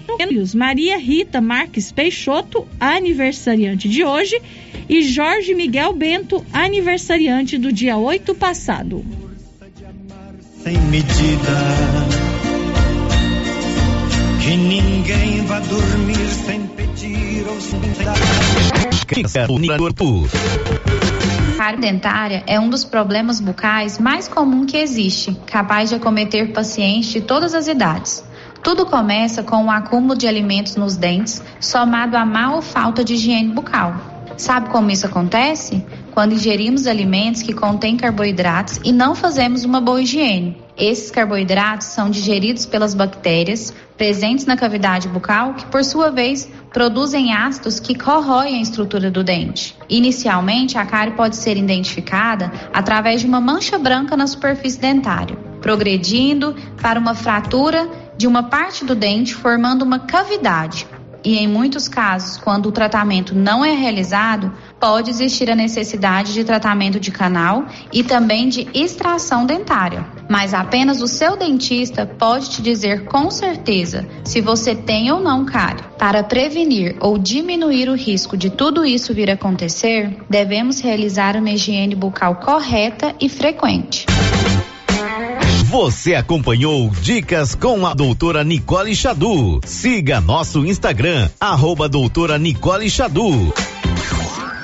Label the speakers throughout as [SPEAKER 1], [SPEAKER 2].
[SPEAKER 1] parabéns Maria Rita Marques Peixoto, aniversariante de hoje, e Jorge Miguel Bento, aniversariante do dia 8 passado.
[SPEAKER 2] Sem medida, que ninguém vá dormir sem pedir ou sem dar.
[SPEAKER 3] Cárie dentária é um dos problemas bucais mais comum que existe, capaz de acometer pacientes de todas as idades. Tudo começa com o acúmulo de alimentos nos dentes, somado à má ou falta de higiene bucal. Sabe como isso acontece? Quando ingerimos alimentos que contêm carboidratos e não fazemos uma boa higiene. Esses carboidratos são digeridos pelas bactérias presentes na cavidade bucal, que por sua vez produzem ácidos que corroem a estrutura do dente. Inicialmente, a cárie pode ser identificada através de uma mancha branca na superfície dentária, progredindo para uma fratura de uma parte do dente, formando uma cavidade. E em muitos casos, quando o tratamento não é realizado, pode existir a necessidade de tratamento de canal e também de extração dentária. Mas apenas o seu dentista pode te dizer com certeza se você tem ou não cárie. Para prevenir ou diminuir o risco de tudo isso vir a acontecer, devemos realizar uma higiene bucal correta e frequente.
[SPEAKER 4] Você acompanhou Dicas com a doutora Nicole Xadu. Siga nosso Instagram, arroba doutora Nicole Xadu.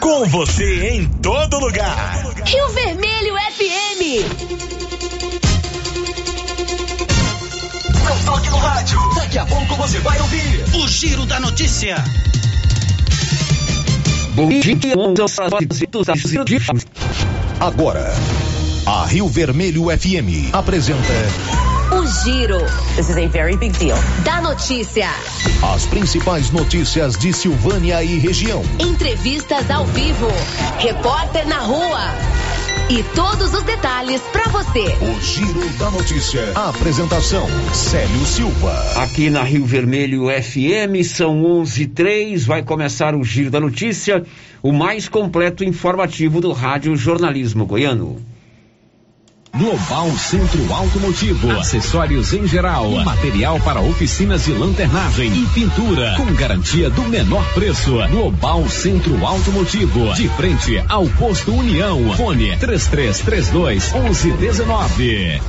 [SPEAKER 4] Com você em todo lugar.
[SPEAKER 5] Rio Vermelho FM.
[SPEAKER 6] Não toque no rádio. Daqui a pouco você vai ouvir o Giro da Notícia.
[SPEAKER 4] Bom dia, Agora, a Rio Vermelho FM apresenta
[SPEAKER 5] O Giro. This is a very big deal. Da notícia.
[SPEAKER 4] as principais notícias de Silvânia e região.
[SPEAKER 5] Entrevistas ao vivo. Repórter na rua. E todos os detalhes para você.
[SPEAKER 4] O Giro da Notícia. A apresentação: Célio Silva.
[SPEAKER 7] Aqui na Rio Vermelho FM, são 11:03. Vai começar o Giro da Notícia, o mais completo informativo do Rádio Jornalismo Goiano.
[SPEAKER 8] Global Centro Automotivo, acessórios em geral, material para oficinas de lanternagem e pintura, com garantia do menor preço. Global Centro Automotivo, de frente ao posto União. Fone 3332 1119.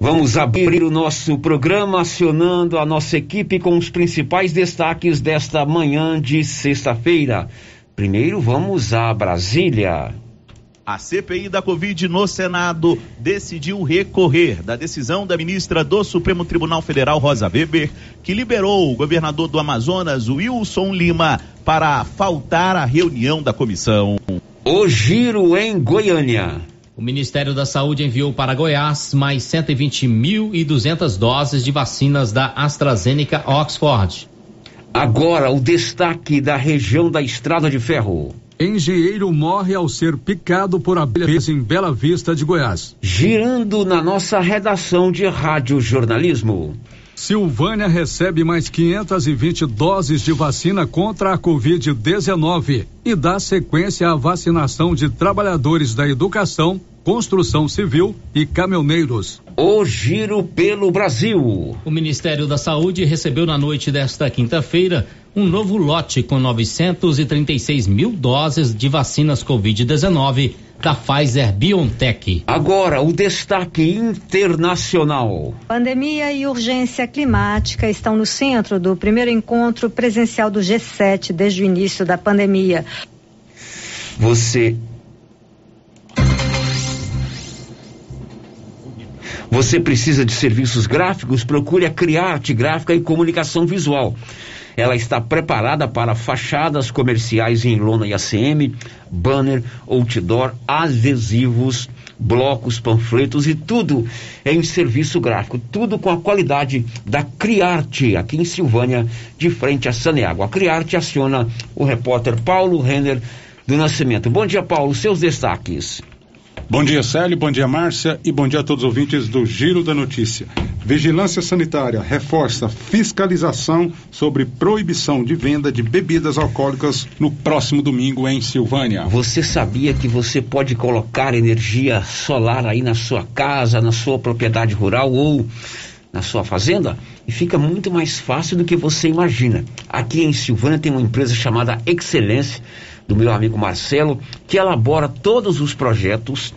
[SPEAKER 7] Vamos abrir o nosso programa acionando a nossa equipe com os principais destaques desta manhã de sexta-feira. Primeiro vamos a Brasília.
[SPEAKER 9] A CPI da Covid no Senado decidiu recorrer da decisão da ministra do Supremo Tribunal Federal, Rosa Weber, que liberou o governador do Amazonas, Wilson Lima, para faltar à reunião da comissão.
[SPEAKER 7] O giro em Goiânia.
[SPEAKER 10] O Ministério da Saúde enviou para Goiás mais 120.200 doses de vacinas da AstraZeneca Oxford.
[SPEAKER 7] Agora o destaque da região da Estrada de Ferro.
[SPEAKER 11] Engenheiro morre ao ser picado por abelhas em Bela Vista de Goiás.
[SPEAKER 7] Girando na nossa redação de rádio jornalismo.
[SPEAKER 11] Silvânia recebe mais 520 doses de vacina contra a Covid-19 e dá sequência à vacinação de trabalhadores da educação, construção civil e caminhoneiros.
[SPEAKER 7] O giro pelo Brasil.
[SPEAKER 10] O Ministério da Saúde recebeu na noite desta quinta-feira um novo lote com 936 mil doses de vacinas Covid-19 da Pfizer BioNTech.
[SPEAKER 7] Agora, o destaque internacional.
[SPEAKER 12] Pandemia e urgência climática estão no centro do primeiro encontro presencial do G7 desde o início da pandemia.
[SPEAKER 7] Você. Você precisa de serviços gráficos? Procure a Criarte Gráfica e Comunicação Visual. Ela está preparada para fachadas comerciais em lona e ACM, banner, outdoor, adesivos, blocos, panfletos e tudo em serviço gráfico. Tudo com a qualidade da Criarte, aqui em Silvânia, de frente a Saneago. A Criarte aciona o repórter Paulo Renner do Nascimento. Bom dia, Paulo. Seus destaques.
[SPEAKER 13] Bom dia, Célio. Bom dia, Márcia. E bom dia a todos os ouvintes do Giro da Notícia. Vigilância Sanitária reforça fiscalização sobre proibição de venda de bebidas alcoólicas no próximo domingo em Silvânia.
[SPEAKER 7] Você sabia que você pode colocar energia solar aí na sua casa, na sua propriedade rural ou na sua fazenda? e fica muito mais fácil do que você imagina. Aqui em Silvânia tem uma empresa chamada Excelência, do meu amigo Marcelo, que elabora todos os projetos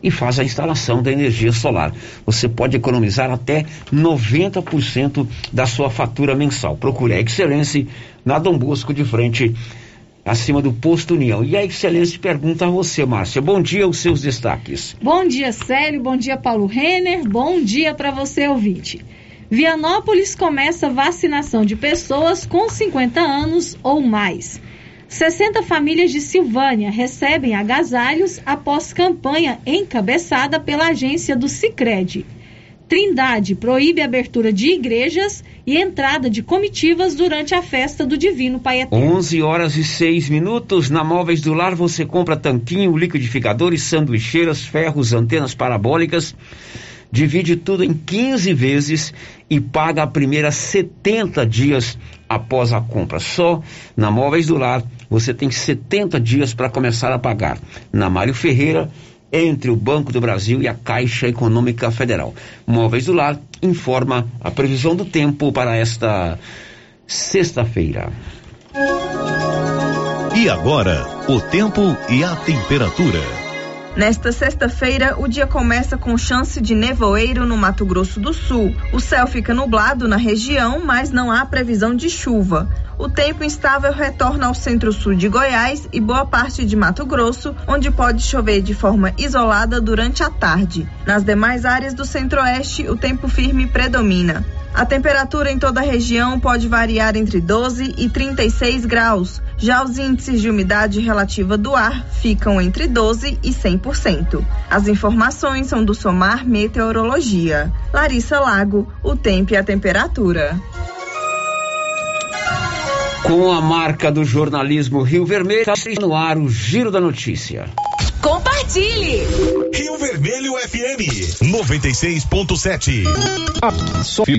[SPEAKER 7] e faz a instalação da energia solar. Você pode economizar até 90% da sua fatura mensal. Procure a Excelência na Dom Bosco de frente acima do posto União. E a Excelência pergunta a você, Márcia. Bom dia, os seus destaques.
[SPEAKER 1] Bom dia, Célio. Bom dia, Paulo Renner. Bom dia para você, ouvinte. Vianópolis começa vacinação de pessoas com 50 anos ou mais. 60 famílias de Silvânia recebem agasalhos após campanha encabeçada pela agência do Sicredi. Trindade proíbe a abertura de igrejas e entrada de comitivas durante a festa do Divino Pai Eterno.
[SPEAKER 7] 11 horas e 6 minutos. Na Móveis do Lar você compra tanquinho, liquidificadores, sanduicheiras, ferros, antenas parabólicas. Divide tudo em 15 vezes e paga a primeira 70 dias após a compra. Só na Móveis do Lar você tem 70 dias para começar a pagar. Na Mário Ferreira, entre o Banco do Brasil e a Caixa Econômica Federal. Móveis do Lar informa a previsão do tempo para esta sexta-feira.
[SPEAKER 14] E agora, o tempo e a temperatura.
[SPEAKER 15] Nesta sexta-feira, o dia começa com chance de nevoeiro no Mato Grosso do Sul. O céu fica nublado na região, mas não há previsão de chuva. O tempo instável retorna ao centro-sul de Goiás e boa parte de Mato Grosso, onde pode chover de forma isolada durante a tarde. Nas demais áreas do centro-oeste, o tempo firme predomina. A temperatura em toda a região pode variar entre 12 e 36 graus. Já os índices de umidade relativa do ar ficam entre 12 e 100%. As informações são do Somar Meteorologia. Larissa Lago, o tempo e a temperatura.
[SPEAKER 7] Com a marca do jornalismo Rio Vermelho, está no ar o Giro da Notícia.
[SPEAKER 16] Compartilhe!
[SPEAKER 14] Rio Vermelho FM 96.7.
[SPEAKER 17] A Sofia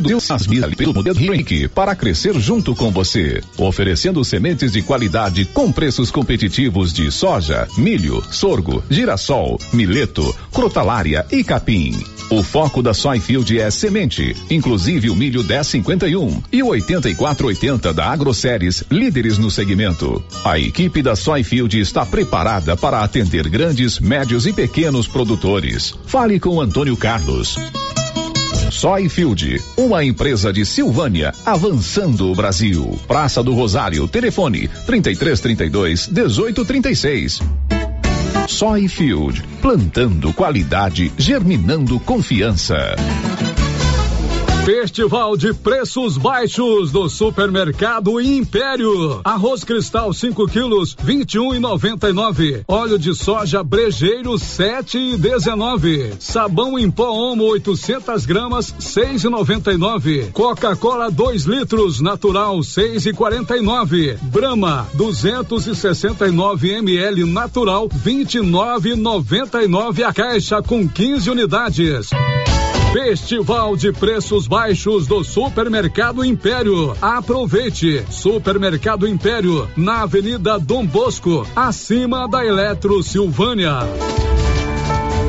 [SPEAKER 17] deu as pelo modelo Henrique para crescer junto com você, oferecendo sementes de qualidade com preços competitivos de soja, milho, sorgo, girassol, mileto, crotalária e capim. O foco da Soyfield é semente, inclusive o milho 1051 e o 8480 da AgroSéries, líderes no segmento. A equipe da Soyfield está preparada para atender grandes, médios e pequenos produtores. Fale com Antônio Carlos. Soyfield, uma empresa de Silvânia, avançando o Brasil. Praça do Rosário, telefone 3332 1836. Soyfield, plantando qualidade, germinando confiança.
[SPEAKER 11] Festival de preços baixos do Supermercado Império. Arroz cristal 5 quilos, 21 e 99. Óleo de soja brejeiro 7 e 19. Sabão em pó Omo 800 gramas 6 e 99. Coca-Cola 2 litros natural 6 e 49. Brahma 269 ml natural 29 e 99 a caixa com 15 unidades. Festival de preços baixos do Supermercado Império. Aproveite! Supermercado Império, na Avenida Dom Bosco, acima da Eletro Silvânia.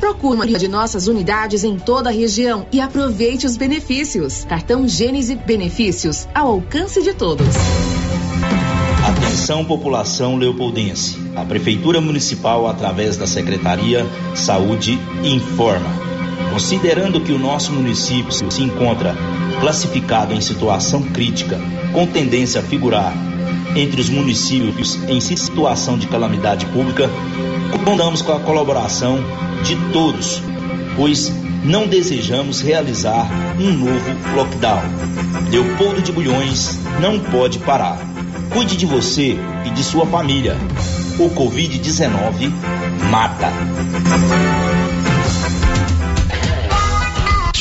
[SPEAKER 18] Procure uma de nossas unidades em toda a região e aproveite os benefícios. Cartão Gênese Benefícios ao alcance de todos.
[SPEAKER 19] Atenção população leopoldense. A Prefeitura Municipal, através da Secretaria Saúde, informa. Considerando que o nosso município se encontra classificado em situação crítica, com tendência a figurar entre os municípios em situação de calamidade pública, contamos com a colaboração de todos, pois não desejamos realizar um novo lockdown. Leopoldo de Bulhões não pode parar. Cuide de você e de sua família. O Covid-19 mata.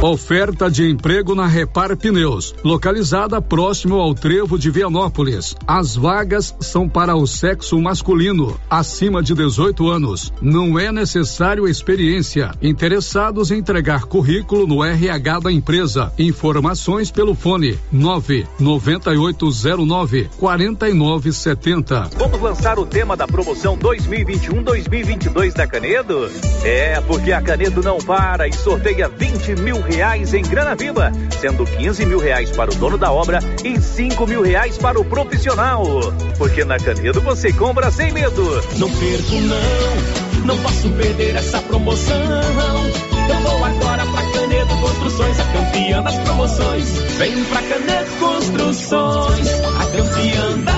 [SPEAKER 11] Oferta de emprego na Repar Pneus, localizada próximo ao Trevo de Vianópolis. As vagas são para o sexo masculino, acima de 18 anos. Não é necessário experiência. Interessados em entregar currículo no RH da empresa. Informações pelo fone 99809 4970.
[SPEAKER 20] Vamos lançar o tema da promoção 2021-2022 da Canedo? É, porque a Canedo não para e sorteia 20 mil reais em grana viva, sendo 15 mil reais para o dono da obra e 5 mil reais para o profissional. Porque na Canedo você compra sem medo.
[SPEAKER 21] Não perco não, não posso perder essa promoção. Eu vou agora pra Canedo Construções, a campeã das promoções. Vem pra Canedo Construções, a campeã das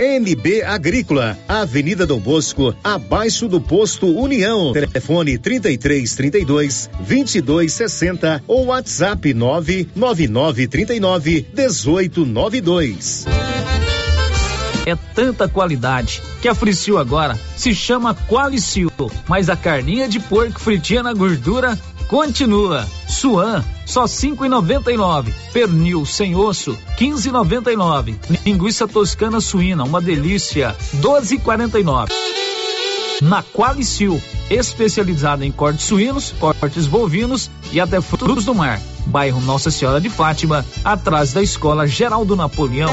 [SPEAKER 22] NB Agrícola, Avenida Dom Bosco, abaixo do posto União. Telefone 33 32 22 60 ou WhatsApp 999 39 18 92.
[SPEAKER 23] É tanta qualidade que a Fricil agora se chama Qualicil, mas a carninha de porco fritinha na gordura continua. Suan, só cinco e noventa e nove. Pernil sem osso, quinze e noventa e nove. Linguiça toscana suína, uma delícia, doze e quarenta e nove. Na Qualicil, especializada em cortes suínos, cortes bovinos e até frutos do mar. Bairro Nossa Senhora de Fátima, atrás da Escola Geraldo Napoleão.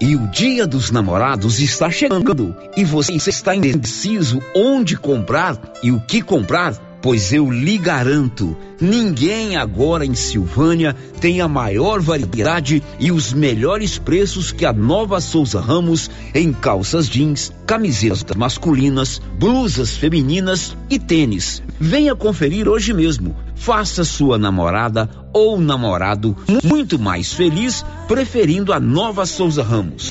[SPEAKER 7] E o Dia dos Namorados está chegando e você está indeciso onde comprar e o que comprar? Pois eu lhe garanto, ninguém agora em Silvânia tem a maior variedade e os melhores preços que a Nova Souza Ramos em calças jeans, camisetas masculinas, blusas femininas e tênis. Venha conferir hoje mesmo. Faça sua namorada ou namorado muito mais feliz preferindo a Nova Souza Ramos.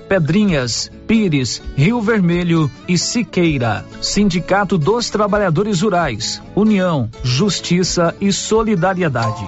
[SPEAKER 23] Pedrinhas, Pires, Rio Vermelho e Siqueira. Sindicato dos Trabalhadores Rurais. União, Justiça e Solidariedade.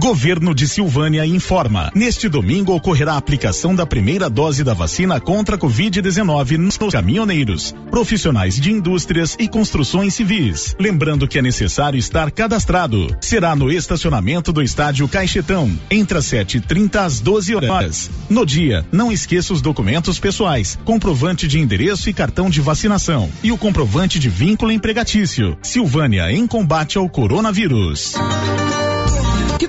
[SPEAKER 24] Governo de Silvânia informa. Neste domingo ocorrerá a aplicação da primeira dose da vacina contra a Covid-19 nos caminhoneiros, profissionais de indústrias e construções civis. Lembrando que é necessário estar cadastrado. Será no estacionamento do estádio Caixetão, entre as 7h30 às 12 horas. No dia, não esqueça os documentos pessoais, comprovante de endereço e cartão de vacinação e o comprovante de vínculo empregatício. Silvânia em combate ao coronavírus.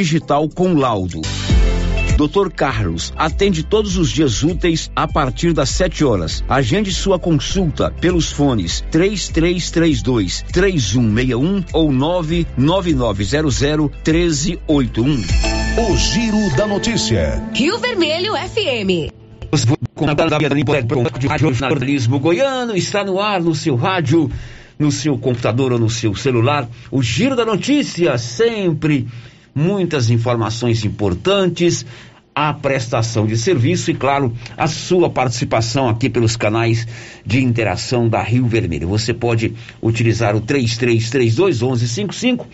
[SPEAKER 7] digital com laudo. Dr. Carlos atende todos os dias úteis a partir das 7 horas. Agende sua consulta pelos fones 3332 3161 ou 99900 1381.
[SPEAKER 25] O Giro da Notícia.
[SPEAKER 5] Rio Vermelho FM.
[SPEAKER 7] jornalismo goiano está no ar no seu rádio, no seu computador ou no seu celular. O Giro da Notícia sempre muitas informações importantes, a prestação de serviço e, claro, a sua participação aqui pelos canais de interação da Rio Vermelho. Você pode utilizar o 3332 1155,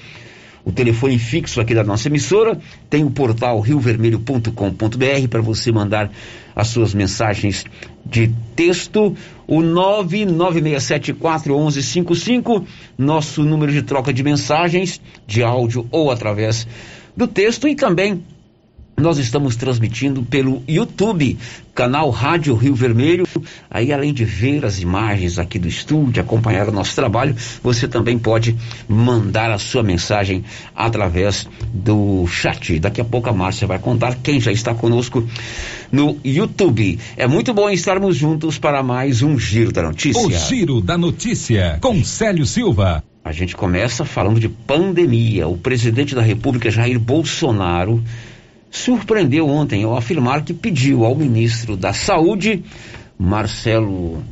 [SPEAKER 7] o telefone fixo aqui da nossa emissora, tem o portal riovermelho.com.br para você mandar as suas mensagens de texto, o 996741155, nosso número de troca de mensagens de áudio ou através do texto e também nós estamos transmitindo pelo YouTube, canal Rádio Rio Vermelho. Aí, além de ver as imagens aqui do estúdio, acompanhar o nosso trabalho, você também pode mandar a sua mensagem através do chat. Daqui a pouco a Márcia vai contar quem já está conosco no YouTube. É muito bom estarmos juntos para mais um Giro da Notícia.
[SPEAKER 17] O Giro da Notícia, com Célio Silva.
[SPEAKER 7] A gente começa falando de pandemia. O presidente da República, Jair Bolsonaro, surpreendeu ontem ao afirmar que pediu ao ministro da Saúde, Marcelo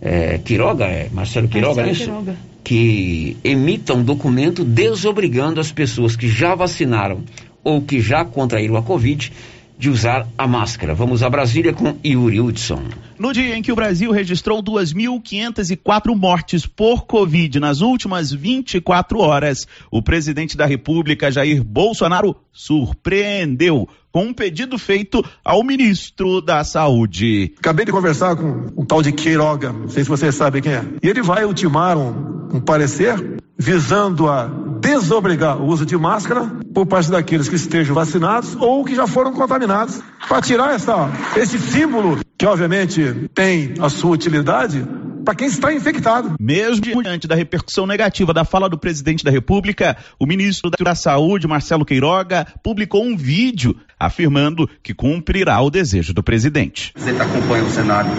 [SPEAKER 7] é, Quiroga, é, Marcelo Quiroga,
[SPEAKER 1] Marcelo
[SPEAKER 7] é isso?
[SPEAKER 1] Quiroga.
[SPEAKER 7] que emita um documento desobrigando as pessoas que já vacinaram ou que já contraíram a Covid de usar a máscara. Vamos a Brasília com Yuri Hudson.
[SPEAKER 9] No dia em que o Brasil registrou 2.504 mortes por Covid nas últimas 24 horas, o presidente da República, Jair Bolsonaro, surpreendeu com um pedido feito ao ministro da Saúde.
[SPEAKER 26] Acabei de conversar com um tal de Queiroga, não sei se vocês sabem quem é. E ele vai ultimar um, um parecer visando a desobrigar o uso de máscara por parte daqueles que estejam vacinados ou que já foram contaminados, para tirar essa, esse símbolo que obviamente tem a sua utilidade para quem está infectado.
[SPEAKER 9] Mesmo diante da repercussão negativa da fala do presidente da República, o ministro da Saúde, Marcelo Queiroga, publicou um vídeo afirmando que cumprirá o desejo do presidente.
[SPEAKER 27] Você acompanha o cenário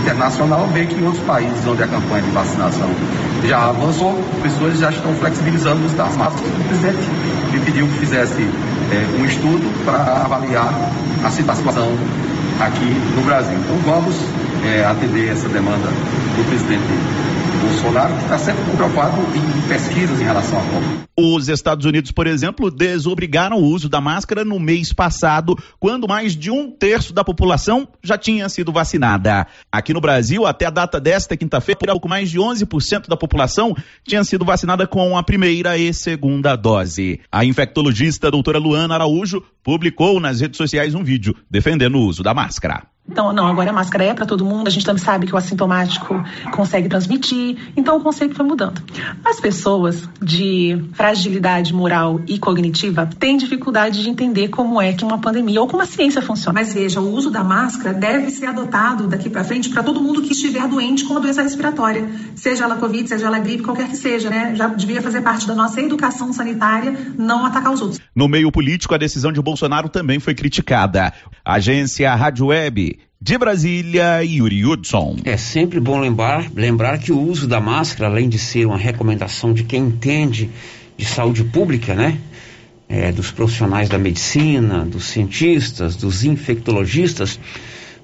[SPEAKER 27] internacional vê que em outros países onde a campanha de vacinação já avançou, pessoas já estão flexibilizando o uso das máscaras. O presidente pediu que fizesse eh, um estudo para avaliar a situação aqui no Brasil. Então vamos eh, atender essa demanda do presidente Bolsonaro, que está sempre preocupado em pesquisas em relação à Covid.
[SPEAKER 9] Os Estados Unidos, por exemplo, desobrigaram o uso da máscara no mês passado, quando mais de um terço da população já tinha sido vacinada. Aqui no Brasil, até a data desta quinta-feira, pouco mais de 11% da população tinha sido vacinada com a primeira e segunda dose. A infectologista doutora Luana Araújo publicou nas redes sociais um vídeo defendendo o uso da máscara.
[SPEAKER 28] Então, não, agora a máscara é para todo mundo, a gente também sabe que o assintomático consegue transmitir, então o conceito foi mudando. As pessoas de fragilidade moral e cognitiva têm dificuldade de entender como é que uma pandemia ou como a ciência funciona.
[SPEAKER 29] Mas veja, o uso da máscara deve ser adotado daqui para frente para todo mundo que estiver doente com uma doença respiratória, seja ela Covid, seja ela gripe, qualquer que seja, né? Já devia fazer parte da nossa educação sanitária não atacar os outros.
[SPEAKER 9] No meio político, a decisão de Bolsonaro também foi criticada. A agência Rádio Web De Brasília, Yuri Hudson.
[SPEAKER 7] É sempre bom lembrar, lembrar que o uso da máscara, além de ser uma recomendação de quem entende de saúde pública, né? É, dos profissionais da medicina, dos cientistas, dos infectologistas,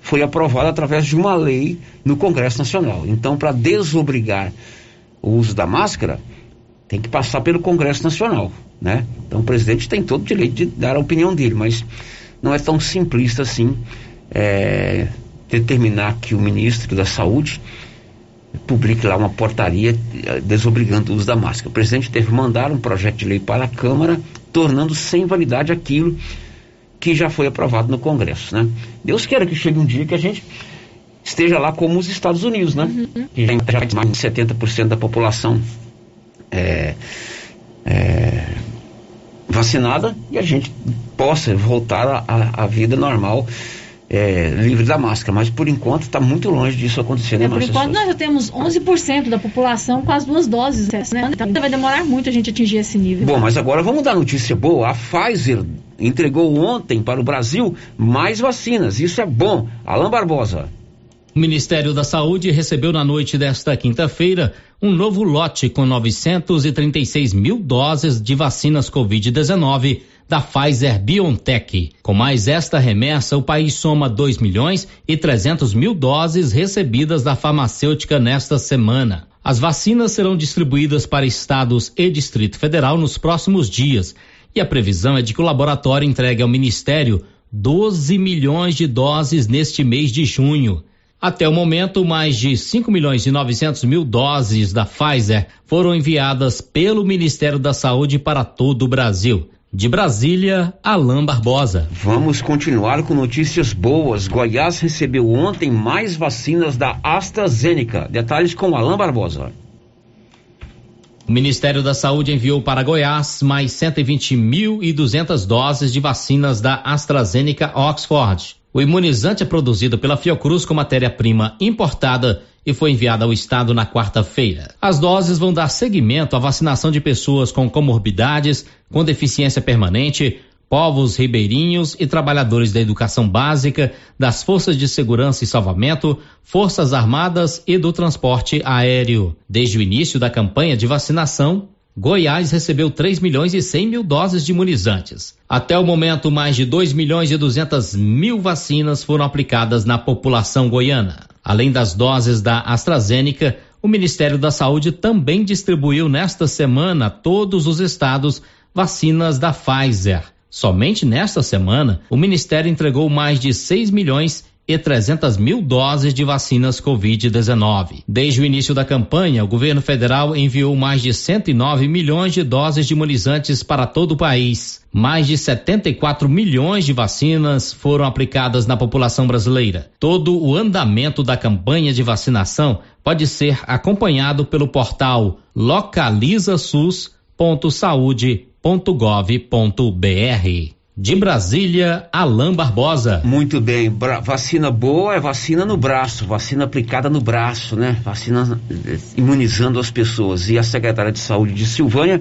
[SPEAKER 7] foi aprovado através de uma lei no Congresso Nacional. Então, para desobrigar o uso da máscara, tem que passar pelo Congresso Nacional, né? Então, o presidente tem todo o direito de dar a opinião dele, mas não é tão simplista assim é, determinar que o ministro da Saúde publique lá uma portaria eh, desobrigando o uso da máscara. O presidente deve mandar um projeto de lei para a Câmara, tornando sem validade aquilo que já foi aprovado no Congresso, né? Deus queira que chegue um dia que a gente esteja lá como os Estados Unidos, né? Uhum. Que já tem mais de 70% da população é, é, vacinada e a gente possa voltar à vida normal é, livre da máscara, mas por enquanto está muito longe disso acontecer, né,
[SPEAKER 1] é, Por enquanto nós já temos 11% da população com as duas doses, né? Então vai demorar muito a gente atingir esse nível.
[SPEAKER 7] Bom, mas agora vamos dar notícia boa. A Pfizer entregou ontem para o Brasil mais vacinas. Isso é bom. Alain Barbosa.
[SPEAKER 10] O Ministério da Saúde recebeu na noite desta quinta-feira um novo lote com 936 mil doses de vacinas Covid-19 da Pfizer BioNTech. Com mais esta remessa, o país soma 2 milhões e 300 mil doses recebidas da farmacêutica nesta semana. As vacinas serão distribuídas para estados e Distrito Federal nos próximos dias e a previsão é de que o laboratório entregue ao Ministério 12 milhões de doses neste mês de junho. Até o momento, mais de 5 milhões e 900 mil doses da Pfizer foram enviadas pelo Ministério da Saúde para todo o Brasil. De Brasília, Alain Barbosa.
[SPEAKER 7] Vamos continuar com notícias boas. Goiás recebeu ontem mais vacinas da AstraZeneca. Detalhes com Alain Barbosa.
[SPEAKER 10] O Ministério da Saúde enviou para Goiás mais 120.200 doses de vacinas da AstraZeneca Oxford. O imunizante é produzido pela Fiocruz com matéria-prima importada e foi enviada ao estado na quarta-feira. As doses vão dar seguimento à vacinação de pessoas com comorbidades, com deficiência permanente, povos ribeirinhos e trabalhadores da educação básica, das forças de segurança e salvamento, forças armadas e do transporte aéreo. Desde o início da campanha de vacinação, Goiás recebeu 3 milhões e 100 mil doses de imunizantes. Até o momento, mais de 2 milhões e 200 mil vacinas foram aplicadas na população goiana. Além das doses da AstraZeneca, o Ministério da Saúde também distribuiu nesta semana a todos os estados vacinas da Pfizer. Somente nesta semana, o Ministério entregou mais de 6 milhões e 300 mil doses de vacinas Covid-19. Desde o início da campanha, o governo federal enviou mais de 109 milhões de doses de imunizantes para todo o país. Mais de 74 milhões de vacinas foram aplicadas na população brasileira. Todo o andamento da campanha de vacinação pode ser acompanhado pelo portal localizasus.saude.gov.br. De Brasília, Alain Barbosa.
[SPEAKER 7] Muito bem, Bra vacina boa é vacina no braço, vacina aplicada no braço, né? Vacina eh, imunizando as pessoas. E a secretária de Saúde de Silvânia,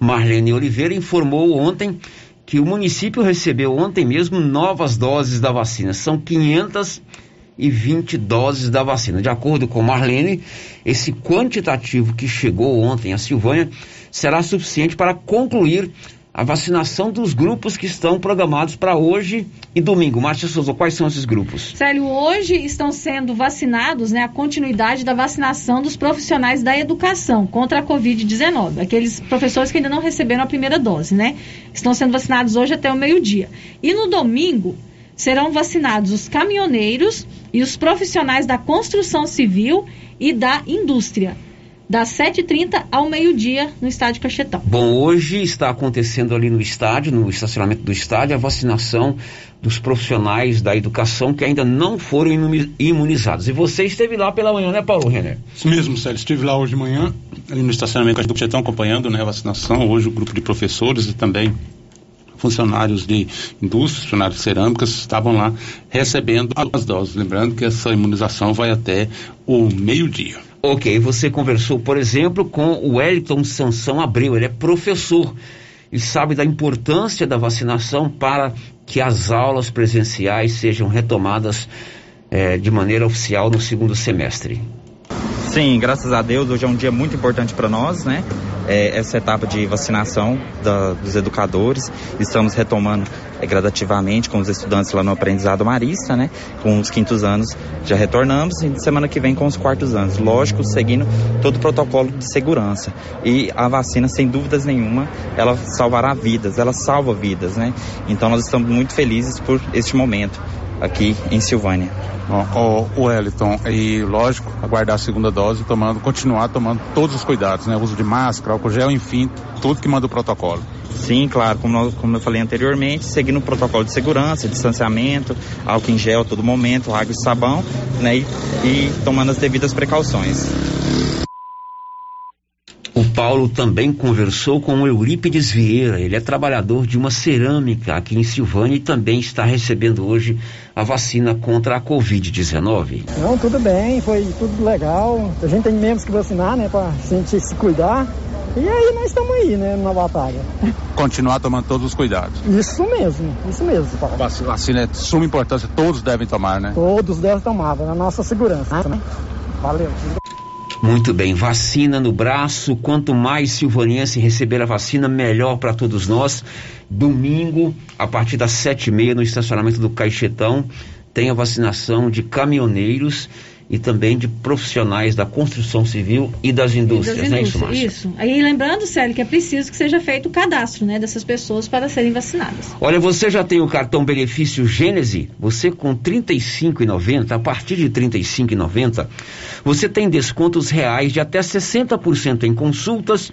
[SPEAKER 7] Marlene Oliveira, informou ontem que o município recebeu ontem mesmo novas doses da vacina. São 520 doses da vacina. De acordo com Marlene, esse quantitativo que chegou ontem a Silvânia será suficiente para concluir a vacinação dos grupos que estão programados para hoje e domingo. Márcia Souza, quais são esses grupos?
[SPEAKER 1] Célio, hoje estão sendo vacinados, né, a continuidade da vacinação dos profissionais da educação contra a Covid-19. Aqueles professores que ainda não receberam a primeira dose, né? Estão sendo vacinados hoje até o meio-dia. E no domingo serão vacinados os caminhoneiros e os profissionais da construção civil e da indústria das 7h30 ao meio-dia no estádio Cachetão.
[SPEAKER 7] Bom, hoje está acontecendo ali no estádio, no estacionamento do estádio, a vacinação dos profissionais da educação que ainda não foram imunizados. E você esteve lá pela manhã, né, Paulo Renner?
[SPEAKER 13] Isso mesmo, Célio. Estive lá hoje de manhã, ali no estacionamento do Cachetão, acompanhando né, a vacinação. Hoje o grupo de professores e também funcionários de indústria, funcionários de cerâmicas, estavam lá recebendo as doses. Lembrando que essa imunização vai até o meio-dia.
[SPEAKER 7] Ok, você conversou, por exemplo, com o Wellington Sansão Abreu, ele é professor e sabe da importância da vacinação para que as aulas presenciais sejam retomadas eh, de maneira oficial no segundo semestre.
[SPEAKER 30] Sim, graças a Deus, hoje é um dia muito importante para nós, né? É, essa etapa de vacinação da, dos educadores. Estamos retomando é, gradativamente com os estudantes lá no aprendizado marista, né? Com os quintos anos já retornamos e semana que vem com os quartos anos. Lógico, seguindo todo o protocolo de segurança. E a vacina, sem dúvidas nenhuma, ela salvará vidas, ela salva vidas, né? Então nós estamos muito felizes por este momento aqui em Silvânia.
[SPEAKER 13] O Wellington, e lógico, aguardar a segunda dose, tomando, continuar tomando todos os cuidados, né? O uso de máscara, álcool gel, enfim, tudo que manda o protocolo.
[SPEAKER 30] Sim, claro, como, nós, como eu falei anteriormente, seguindo o protocolo de segurança, distanciamento, álcool em gel a todo momento, água e sabão, né? E, e tomando as devidas precauções.
[SPEAKER 7] Paulo também conversou com o Eurípides Vieira. Ele é trabalhador de uma cerâmica aqui em Silvânia e também está recebendo hoje a vacina contra a Covid-19.
[SPEAKER 31] Não, tudo bem, foi tudo legal. A gente tem mesmo que vacinar, né, pra gente se cuidar. E aí nós estamos aí, né, na batalha.
[SPEAKER 13] Continuar tomando todos os cuidados.
[SPEAKER 31] Isso mesmo, isso mesmo, Paulo.
[SPEAKER 13] Vacina, vacina é de suma importância, todos devem tomar, né?
[SPEAKER 31] Todos devem tomar, na nossa segurança, né? Valeu.
[SPEAKER 7] Muito bem, vacina no braço. Quanto mais silvaniense receber a vacina, melhor para todos nós. Domingo, a partir das sete e meia, no estacionamento do Caixetão, tem a vacinação de caminhoneiros e também de profissionais da construção civil e das indústrias,
[SPEAKER 1] das
[SPEAKER 7] não é isso,
[SPEAKER 1] indústrias,
[SPEAKER 7] Márcia?
[SPEAKER 1] Isso. Aí lembrando, Célio, que é preciso que seja feito o cadastro né, dessas pessoas para serem vacinadas.
[SPEAKER 7] Olha, você já tem o cartão benefício Gênese? Você com R$ 35,90, a partir de R$ 35,90, você tem descontos reais de até 60% em consultas,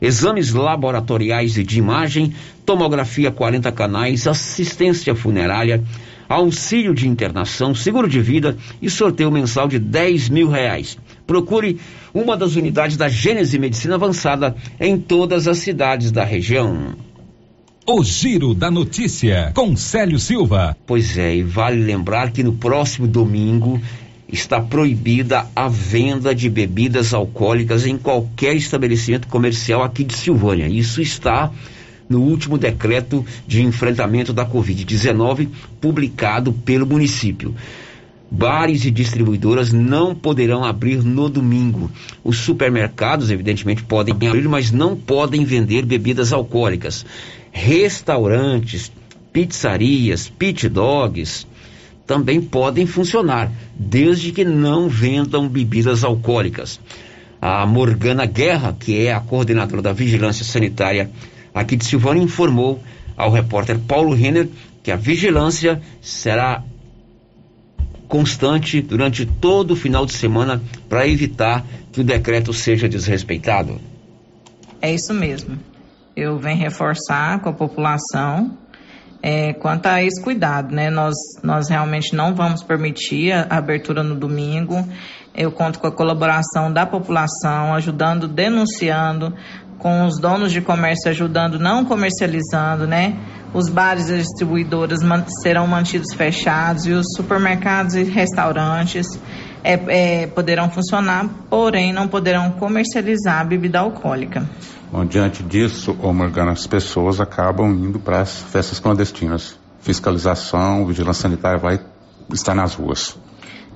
[SPEAKER 7] exames laboratoriais e de imagem, tomografia 40 canais, assistência funerária, auxílio de internação, seguro de vida e sorteio mensal de 10 mil reais. Procure uma das unidades da Gênese Medicina Avançada em todas as cidades da região.
[SPEAKER 17] O Giro da Notícia, com Célio Silva.
[SPEAKER 7] Pois é, e vale lembrar que no próximo domingo está proibida a venda de bebidas alcoólicas em qualquer estabelecimento comercial aqui de Silvânia. Isso está no último decreto de enfrentamento da Covid-19 publicado pelo município. Bares e distribuidoras não poderão abrir no domingo. Os supermercados, evidentemente, podem abrir, mas não podem vender bebidas alcoólicas. Restaurantes, pizzarias, pit dogs também podem funcionar, desde que não vendam bebidas alcoólicas. A Morgana Guerra, que é a coordenadora da Vigilância Sanitária aqui de Silvânia, informou ao repórter Paulo Renner que a vigilância será constante durante todo o final de semana para evitar que o decreto seja desrespeitado.
[SPEAKER 32] É isso mesmo. Eu venho reforçar com a população é, quanto a esse cuidado, né? Nós, nós realmente não vamos permitir a abertura no domingo. Eu conto com a colaboração da população, ajudando, denunciando, com os donos de comércio ajudando, não comercializando, né? Os bares e distribuidoras serão mantidos fechados e os supermercados e restaurantes é, é, poderão funcionar, porém não poderão comercializar bebida alcoólica.
[SPEAKER 13] Bom, diante disso, ô Morgana, as pessoas acabam indo para as festas clandestinas. Fiscalização, vigilância sanitária vai estar nas ruas.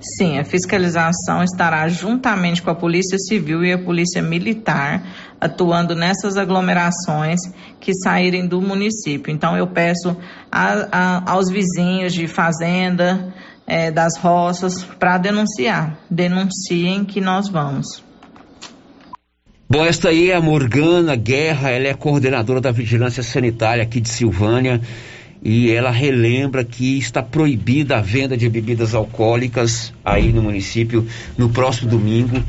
[SPEAKER 32] Sim, a fiscalização estará juntamente com a Polícia Civil e a Polícia Militar atuando nessas aglomerações que saírem do município. Então, eu peço a, a, aos vizinhos de fazenda, eh, das roças, para denunciar. Denunciem que nós vamos.
[SPEAKER 7] Bom, esta aí é a Morgana Guerra, ela é coordenadora da Vigilância Sanitária aqui de Silvânia e ela relembra que está proibida a venda de bebidas alcoólicas aí no município no próximo domingo.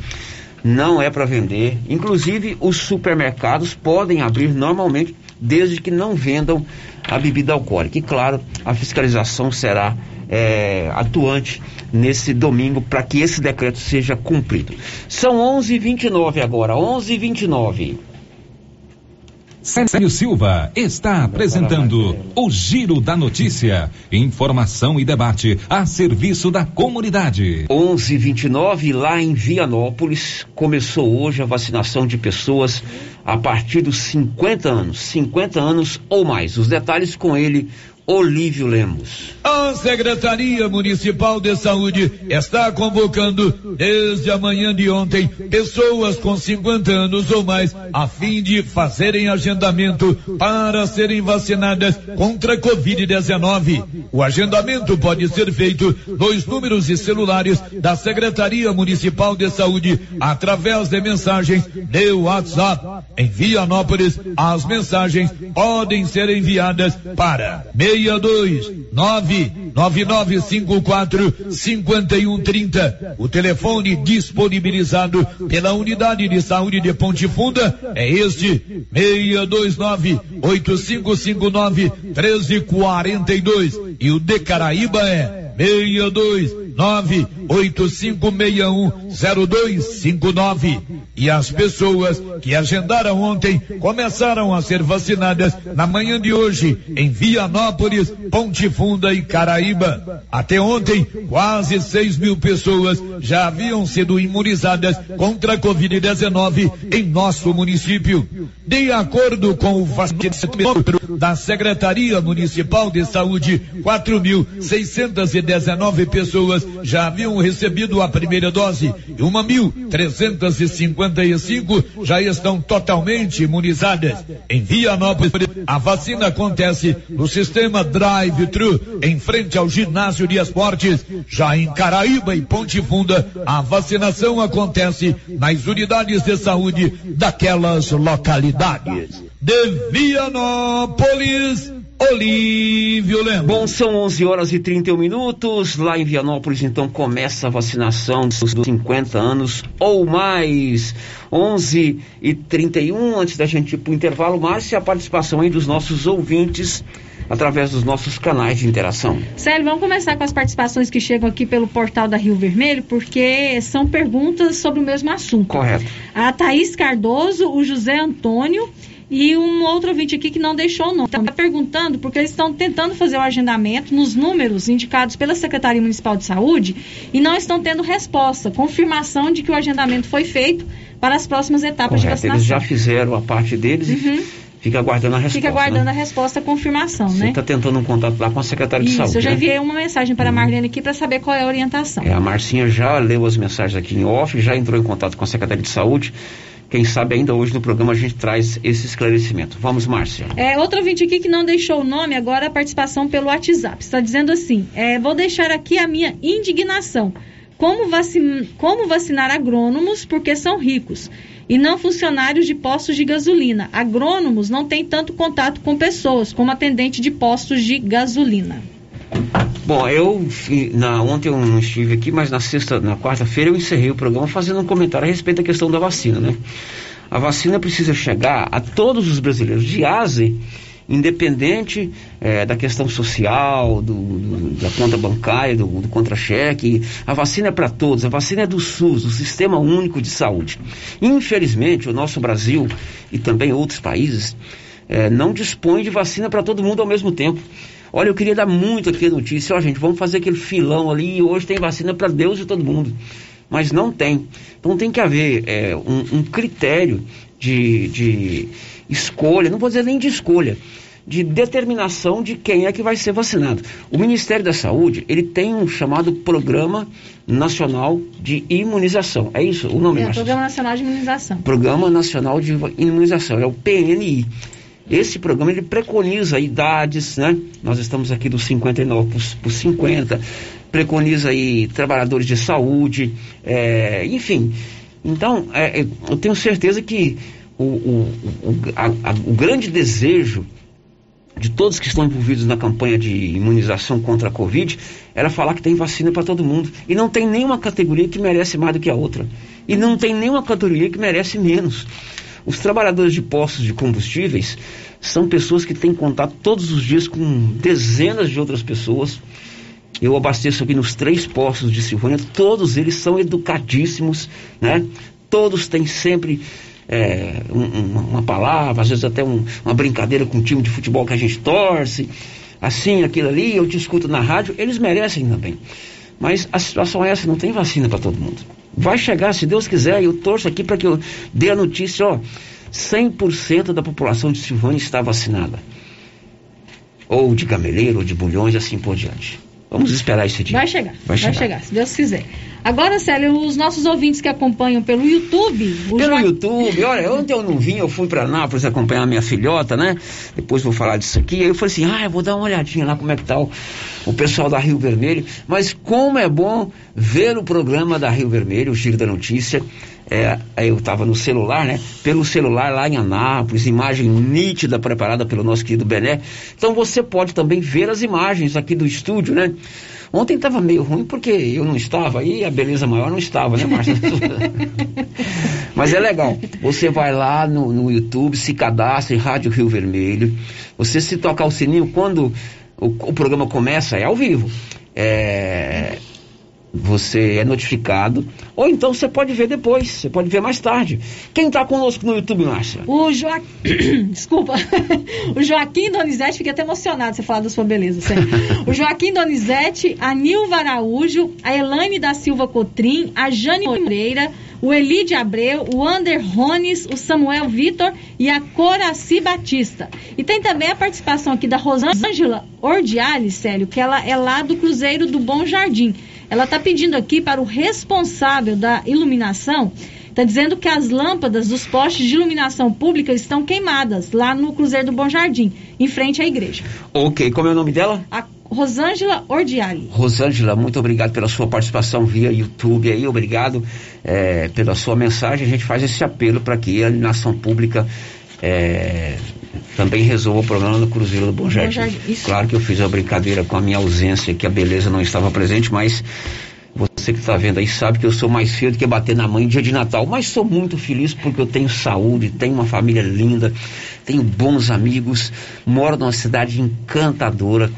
[SPEAKER 7] Não é para vender. Inclusive, os supermercados podem abrir normalmente, desde que não vendam a bebida alcoólica. E claro, a fiscalização será é, atuante nesse domingo para que esse decreto seja cumprido. São 11:29 agora, 11:29.
[SPEAKER 17] Célio Silva está apresentando o Giro da Notícia. Informação e debate a serviço da comunidade.
[SPEAKER 7] 11:29 lá em Vianópolis começou hoje a vacinação de pessoas a partir dos 50 anos, 50 anos ou mais. Os detalhes com ele, Olívio Lemos.
[SPEAKER 33] A Secretaria Municipal de Saúde está convocando desde a manhã de ontem pessoas com 50 anos ou mais a fim de fazerem agendamento para serem vacinadas contra a Covid-19. O agendamento pode ser feito nos números de celulares da Secretaria Municipal de Saúde através de mensagens de WhatsApp. Em Vianópolis, as mensagens podem ser enviadas para 62 99954 5130. O telefone disponibilizado pela Unidade de Saúde de Ponte Funda é este 629 8559 1342 e o de Caraíba é 62 985610259. E as pessoas que agendaram ontem começaram a ser vacinadas na manhã de hoje em Vianópolis, Ponte Funda e Caraíba. Até ontem, quase 6 mil pessoas já haviam sido imunizadas contra a Covid-19 em nosso município. De acordo com o vacinômetro da Secretaria Municipal de Saúde, 4.619 pessoas já haviam recebido a primeira dose e uma mil trezentas e cinquenta e cinco já estão totalmente imunizadas. Em Vianópolis, a vacina acontece no sistema drive-thru, em frente ao ginásio de esportes. Já em Caraíba e Ponte Funda, a vacinação acontece nas unidades de saúde daquelas localidades. De Vianópolis, Olívio Lemos.
[SPEAKER 7] Bom, são 11 horas e 31 minutos. Lá em Vianópolis, então, começa a vacinação dos 50 anos ou mais. 11 e 31 antes da gente ir para o intervalo, Márcia, a participação aí dos nossos ouvintes através dos nossos canais de interação.
[SPEAKER 1] Célio, vamos começar com as participações que chegam aqui pelo portal da Rio Vermelho, porque são perguntas sobre o mesmo assunto.
[SPEAKER 7] Correto.
[SPEAKER 1] A Thaís Cardoso, o José Antônio e um outro ouvinte aqui que não deixou o nome. Está perguntando porque eles estão tentando fazer o agendamento nos números indicados pela Secretaria Municipal de Saúde e não estão tendo resposta, confirmação de que o agendamento foi feito para as próximas etapas
[SPEAKER 7] Correto.
[SPEAKER 1] de vacinação.
[SPEAKER 7] Eles já fizeram a parte deles
[SPEAKER 1] Uhum.
[SPEAKER 7] e fica aguardando a resposta.
[SPEAKER 1] Fica aguardando
[SPEAKER 7] né?
[SPEAKER 1] a resposta, a confirmação,
[SPEAKER 7] Você
[SPEAKER 1] né?
[SPEAKER 7] está tentando um contato lá com a secretária de
[SPEAKER 1] Isso,
[SPEAKER 7] saúde.
[SPEAKER 1] eu já
[SPEAKER 7] né?
[SPEAKER 1] enviei uma mensagem para a Marlene aqui para saber qual é a orientação.
[SPEAKER 7] É, a Marcinha já leu as mensagens aqui em off, já entrou em contato com a Secretaria de Saúde. Quem sabe ainda hoje no programa a gente traz esse esclarecimento. Vamos, Márcia.
[SPEAKER 1] É, outro ouvinte aqui que não deixou o nome, agora a participação pelo WhatsApp. Está dizendo assim: é, vou deixar aqui a minha indignação. Como, vacin... Como vacinar agrônomos porque são ricos e não funcionários de postos de gasolina? Agrônomos não têm tanto contato com pessoas como atendente de postos de gasolina.
[SPEAKER 7] Bom, eu na, ontem eu não estive aqui, mas na sexta, na quarta-feira eu encerrei o programa fazendo um comentário a respeito da questão da vacina, né? A vacina precisa chegar a todos os brasileiros de ASE, independente eh, da questão social, do, do- da conta bancária, do, do contra-cheque. A vacina é para todos, a vacina é do SUS, do Sistema Único de Saúde. Infelizmente, o nosso Brasil e também outros países eh, não dispõem de vacina para todo mundo ao mesmo tempo. Olha, eu queria dar muito aqui a notícia, ó gente, vamos fazer aquele filão ali e hoje tem vacina para Deus e todo mundo. Mas não tem. Então tem que haver é, um, um critério de, de escolha, não vou dizer nem de escolha, de determinação de quem é que vai ser vacinado. O Ministério da Saúde, ele tem um chamado Programa Nacional de Imunização. É isso o nome,
[SPEAKER 1] É? Programa Nacional de Imunização.
[SPEAKER 7] Programa Nacional de Imunização, é o PNI. Esse programa ele preconiza idades, né? Nós estamos aqui dos 59 por 50, preconiza aí trabalhadores de saúde, é, enfim. Então, é, é, eu tenho certeza que o, o, o, a- a- o grande desejo de todos que estão envolvidos na campanha de imunização contra a Covid era falar que tem vacina para todo mundo. E não tem nenhuma categoria que merece mais do que a outra. E não tem nenhuma categoria que merece menos. Os trabalhadores de postos de combustíveis são pessoas que têm contato todos os dias com dezenas de outras pessoas. Eu abasteço aqui nos três postos de Silvânia, todos eles são educadíssimos, né? Todos têm sempre é, um- um- uma palavra, às vezes até um- uma brincadeira com o time de futebol que a gente torce, assim, aquilo ali, eu te escuto na rádio, eles merecem também. Mas a situação é essa, não tem vacina para todo mundo. Vai chegar, se Deus quiser, eu torço aqui para que eu dê a notícia, ó, 100% da população de Silvânia está vacinada. ou de gameleiro, ou de bulhões, assim por diante. Vamos esperar esse dia.
[SPEAKER 1] Vai chegar,
[SPEAKER 7] Vai
[SPEAKER 1] vai
[SPEAKER 7] chegar.
[SPEAKER 1] chegar, se Deus quiser. Agora, Célio, os nossos ouvintes que acompanham pelo YouTube.
[SPEAKER 7] Pelo
[SPEAKER 1] Joa-
[SPEAKER 7] YouTube, olha, ontem eu não vim, eu fui pra Nápoles acompanhar minha filhota, né? Depois vou falar disso aqui. Aí eu falei assim, ah, eu vou dar uma olhadinha lá como é que tá o, o pessoal da Rio Vermelho. Mas como é bom ver o programa da Rio Vermelho, o Giro da Notícia. É, eu estava no celular, né? Pelo celular lá em Anápolis, imagem nítida preparada pelo nosso querido Bené. Então você pode também ver as imagens aqui do estúdio, né? Ontem estava meio ruim porque eu não estava e a beleza maior não estava, né, Márcia? Mas é legal. Você vai lá no, no YouTube, se cadastra em Rádio Rio Vermelho. Você se tocar o sininho quando o, o programa começa, é ao vivo. É, você é notificado. Ou então você pode ver depois, você pode ver mais tarde. Quem está conosco no YouTube, Márcia?
[SPEAKER 1] O Joaquim. Desculpa. O Joaquim Donizete, fiquei até emocionado você falar da sua beleza. O Joaquim Donizete, a Nilva Araújo, a Elaine da Silva Cotrim, a Jane Moreira, o Elide Abreu, o Ander Rones, o Samuel Vitor e a Coraci Batista. E tem também a participação aqui da Rosângela Ordiales, Célio, que ela é lá do Cruzeiro do Bom Jardim. Ela está pedindo aqui para o responsável da iluminação Está dizendo que as lâmpadas dos postes de iluminação pública estão queimadas lá no Cruzeiro do Bom Jardim, em frente à igreja.
[SPEAKER 7] Ok, como é o nome dela?
[SPEAKER 1] A Rosângela Ordiali.
[SPEAKER 7] Rosângela, muito obrigado pela sua participação via YouTube aí, obrigado eh, pela sua mensagem. A gente faz esse apelo para que a iluminação pública eh, também resolva o problema do Cruzeiro do Bom Jardim. Claro que eu fiz a brincadeira com a minha ausência, que a beleza não estava presente, mas você que está vendo aí sabe que eu sou mais feio do que bater na mãe em dia de Natal, mas sou muito feliz porque eu tenho saúde, tenho uma família linda, tenho bons amigos, moro numa cidade encantadora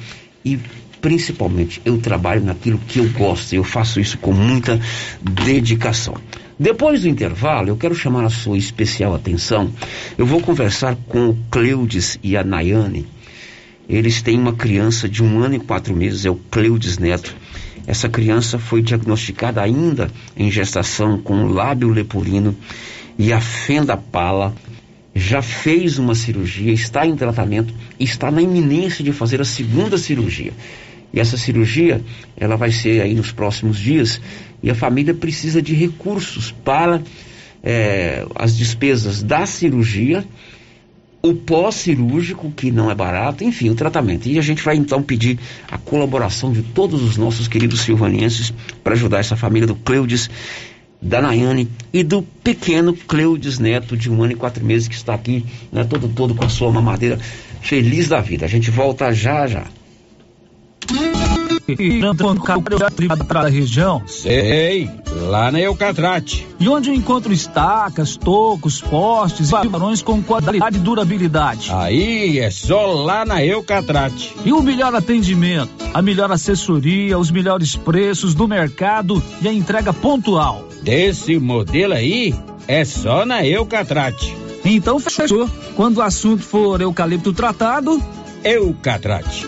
[SPEAKER 7] e principalmente eu trabalho naquilo que eu gosto, eu faço isso com muita dedicação. Depois do intervalo, eu quero chamar a sua especial atenção. Eu vou conversar com o Cleudes e a Nayane. Eles têm uma criança de um ano e quatro meses, é o Cleudes Neto. Essa criança foi diagnosticada ainda em gestação com lábio leporino e a fenda pala. Já fez uma cirurgia, está em tratamento, está na iminência de fazer a segunda cirurgia. E essa cirurgia, ela vai ser aí nos próximos dias e a família precisa de recursos para eh, as despesas da cirurgia o pós-cirúrgico, que não é barato, enfim, o tratamento. E a gente vai então pedir a colaboração de todos os nossos queridos silvanienses para ajudar essa família do Cleudes, da Nayane e do pequeno Cleudes Neto, de um ano e quatro meses, que está aqui, né, todo, todo com a sua mamadeira, feliz da vida. A gente volta já já.
[SPEAKER 23] Para a região.
[SPEAKER 34] Sei, lá na Eucatrate.
[SPEAKER 23] E onde eu encontro estacas, tocos, postes e varões com qualidade e durabilidade.
[SPEAKER 34] Aí é só lá na Eucatrate.
[SPEAKER 23] E o melhor atendimento, a melhor assessoria, os melhores preços do mercado e a entrega pontual.
[SPEAKER 34] Desse modelo aí, é só na Eucatrate.
[SPEAKER 23] Então fechou. Quando o assunto for eucalipto tratado,
[SPEAKER 34] Eucatrate.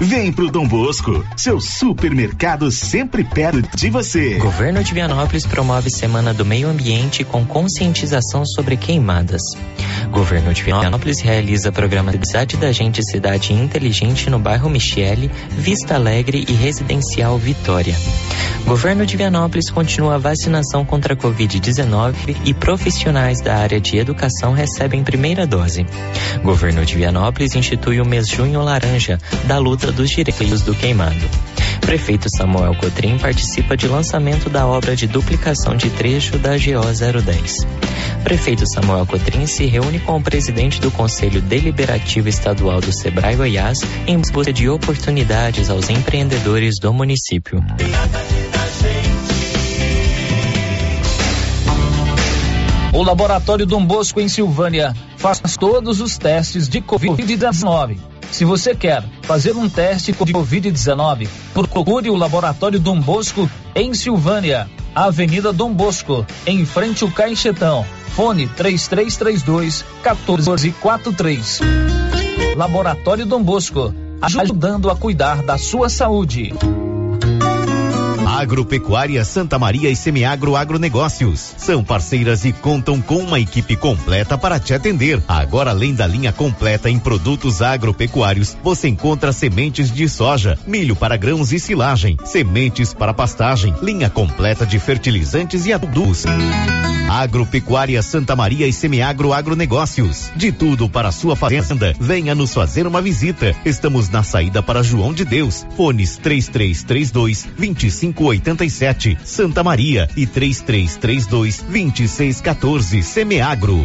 [SPEAKER 4] Vem pro Dom Bosco, seu supermercado sempre perto de você.
[SPEAKER 35] Governo de Vianópolis promove Semana do Meio Ambiente com conscientização sobre queimadas. Governo de Vianópolis realiza programa de Cidade da Gente Cidade Inteligente no bairro Michele, Vista Alegre e Residencial Vitória. Governo de Vianópolis continua a vacinação contra a Covid-19 e profissionais da área de educação recebem primeira dose. Governo de Vianópolis institui o mês Junho Laranja, da luta dos direitos do queimado. Prefeito Samuel Cotrim participa de lançamento da obra de duplicação de trecho da GO 010. Prefeito Samuel Cotrim se reúne com o presidente do Conselho Deliberativo Estadual do Sebrae Goiás em busca de oportunidades aos empreendedores do município.
[SPEAKER 23] O Laboratório Dom Bosco em Silvânia faz todos os testes de Covid-19. Se você quer fazer um teste de Covid-19, procure o Laboratório Dom Bosco em Silvânia, Avenida Dom Bosco, em frente ao Caixetão. Fone 3332 1443. Laboratório Dom Bosco, ajudando a cuidar da sua saúde.
[SPEAKER 25] Agropecuária Santa Maria e Semiagro Agronegócios. São parceiras e contam com uma equipe completa para te atender. Agora, além da linha completa em produtos agropecuários, você encontra sementes de soja, milho para grãos e silagem, sementes para pastagem, linha completa de fertilizantes e adubos. Agropecuária Santa Maria e Semiagro Agronegócios. De tudo para sua fazenda. Venha nos fazer uma visita. Estamos na saída para João de Deus. Fones 3332 2587 Santa Maria e 3332 2614 Semiagro.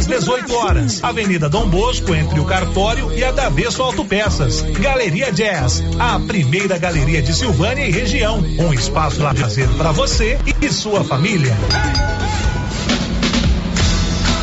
[SPEAKER 36] 18 horas. Avenida Dom Bosco, entre o Cartório e a Davesso Autopeças. Galeria Jazz, a primeira galeria de Silvânia e região. Um espaço lazer para você e sua família.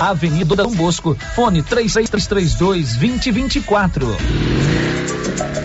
[SPEAKER 23] Avenida Dom Bosco, fone 3332 2024.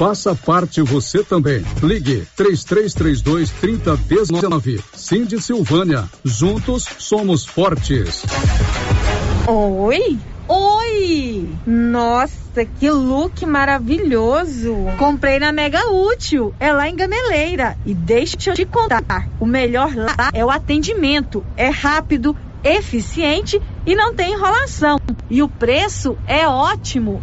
[SPEAKER 11] Faça parte você também. Ligue 3332 3019. Cindy Silvânia. Juntos somos fortes.
[SPEAKER 37] Oi? Oi! Nossa, que look maravilhoso! Comprei na Mega Útil, é lá em Gameleira. E deixa eu te contar: o melhor lá é o atendimento. É rápido, eficiente e não tem enrolação. E o preço é ótimo.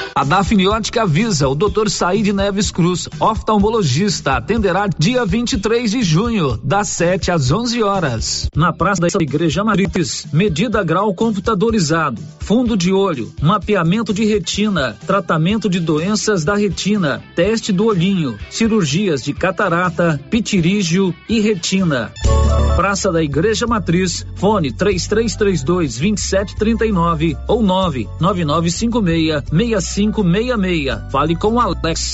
[SPEAKER 23] A Dafniótica avisa o Dr. Said Neves Cruz, oftalmologista, atenderá dia 23 de junho, das 7 às 11 horas, na Praça da Igreja Marites. Medida grau computadorizado, fundo de olho, mapeamento de retina, tratamento de doenças da retina, teste do olhinho, cirurgias de catarata, pitirígio e retina. Praça da Igreja Matriz, fone 3332 2739 ou 99956 6566. Fale com Alex.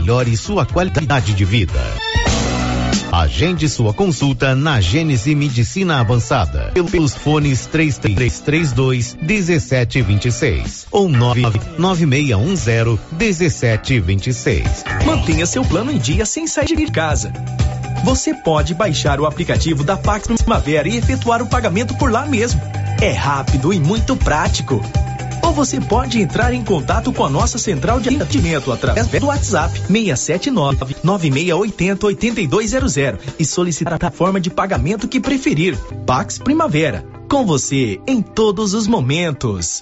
[SPEAKER 25] melhore sua qualidade de vida. Agende sua consulta na Gênese Medicina Avançada pelos fones 3332 1726 ou 99610 1726.
[SPEAKER 38] Mantenha seu plano em dia sem sair de casa. Você pode baixar o aplicativo da Pax Primavera e efetuar o pagamento por lá mesmo. É rápido e muito prático. Ou você pode entrar em contato com a nossa central de atendimento através do WhatsApp 679 9680 8200 e solicitar a forma de pagamento que preferir. Pax Primavera. Com você em todos os momentos.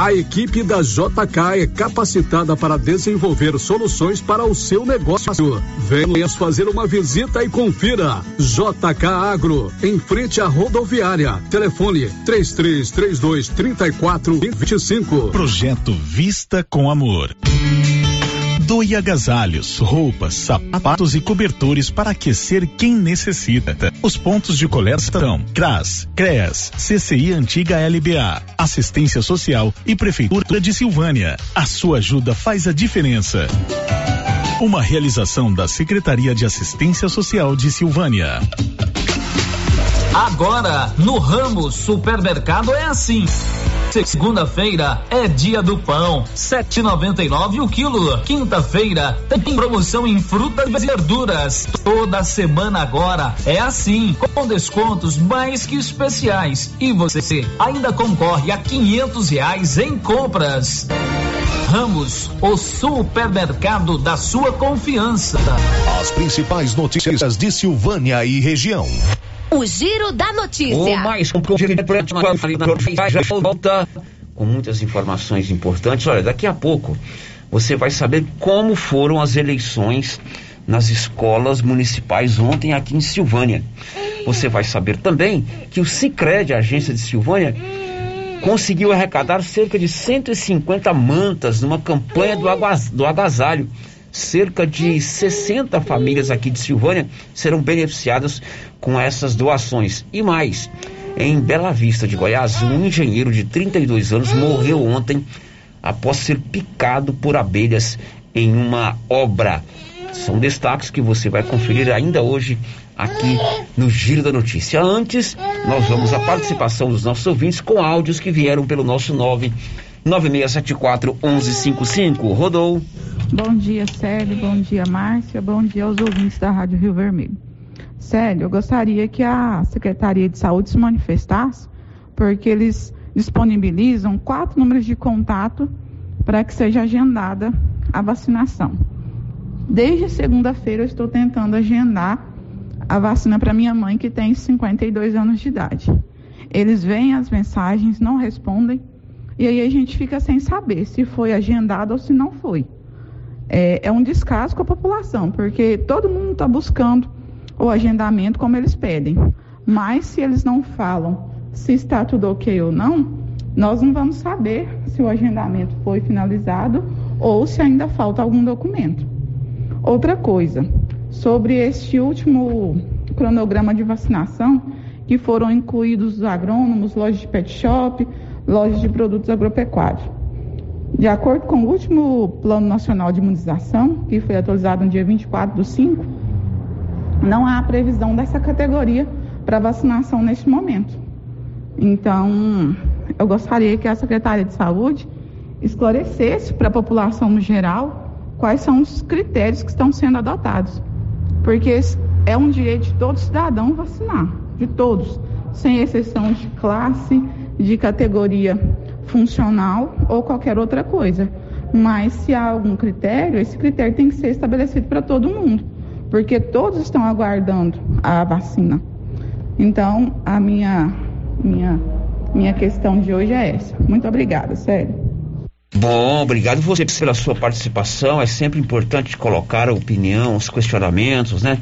[SPEAKER 11] A equipe da JK é capacitada para desenvolver soluções para o seu negócio. Venha fazer uma visita e confira. JK Agro, em frente à rodoviária. Telefone 3332 3425.
[SPEAKER 24] Projeto Vista com Amor. Doe agasalhos, roupas, sapatos e cobertores para aquecer quem necessita. Os pontos de coleta são CRAS, CREAS, CCI Antiga LBA, Assistência Social e Prefeitura de Silvânia. A sua ajuda faz a diferença. Uma realização da Secretaria de Assistência Social de Silvânia.
[SPEAKER 23] Agora, no ramo supermercado é assim. Segunda-feira é dia do pão, 7,99 o quilo. Quinta-feira tem promoção em frutas e verduras. Toda semana agora é assim, com descontos mais que especiais. E você ainda concorre a quinhentos reais em compras. Ramos, o supermercado da sua confiança.
[SPEAKER 25] As principais notícias de Silvânia e região.
[SPEAKER 18] O Giro da Notícia.
[SPEAKER 7] O mais um já volta com muitas informações importantes. Olha, daqui a pouco você vai saber como foram as eleições nas escolas municipais ontem aqui em Silvânia. Você vai saber também que o Sicredi, a agência de Silvânia, conseguiu arrecadar cerca de 150 mantas numa campanha do, do agasalho. Cerca de 60 famílias aqui de Silvânia serão beneficiadas com essas doações. E mais, em Bela Vista de Goiás, um engenheiro de 32 anos morreu ontem após ser picado por abelhas em uma obra. São destaques que você vai conferir ainda hoje aqui no Giro da Notícia. Antes, nós vamos à participação dos nossos ouvintes com áudios que vieram pelo nosso 9 9674 1155. Rodou.
[SPEAKER 39] Bom dia, Célio. Bom dia, Márcia. Bom dia aos ouvintes da Rádio Rio Vermelho. Célio, eu gostaria que a Secretaria de Saúde se manifestasse, porque eles disponibilizam quatro números de contato para que seja agendada a vacinação. Desde segunda-feira eu estou tentando agendar a vacina para minha mãe, que tem 52 anos de idade. Eles veem as mensagens, não respondem, e aí a gente fica sem saber se foi agendado ou se não foi. É, é um descaso com a população, porque todo mundo está buscando o agendamento como eles pedem. Mas se eles não falam se está tudo ok ou não, nós não vamos saber se o agendamento foi finalizado ou se ainda falta algum documento. Outra coisa, sobre este último cronograma de vacinação, que foram incluídos os agrônomos, lojas de pet shop, lojas de produtos agropecuários. De acordo com o último Plano Nacional de Imunização, que foi atualizado no dia 24 do 5, não há previsão dessa categoria para vacinação neste momento. Então, eu gostaria que a Secretaria de Saúde esclarecesse para a população no geral quais são os critérios que estão sendo adotados. Porque é um direito de todo cidadão vacinar, de todos, sem exceção de classe, de categoria funcional ou qualquer outra coisa. Mas se há algum critério, esse critério tem que ser estabelecido para todo mundo, porque todos estão aguardando a vacina. Então, a minha minha minha questão de hoje é essa. Muito obrigada, sério.
[SPEAKER 7] Bom, obrigado você pela sua participação. É sempre importante colocar a opinião, os questionamentos, né?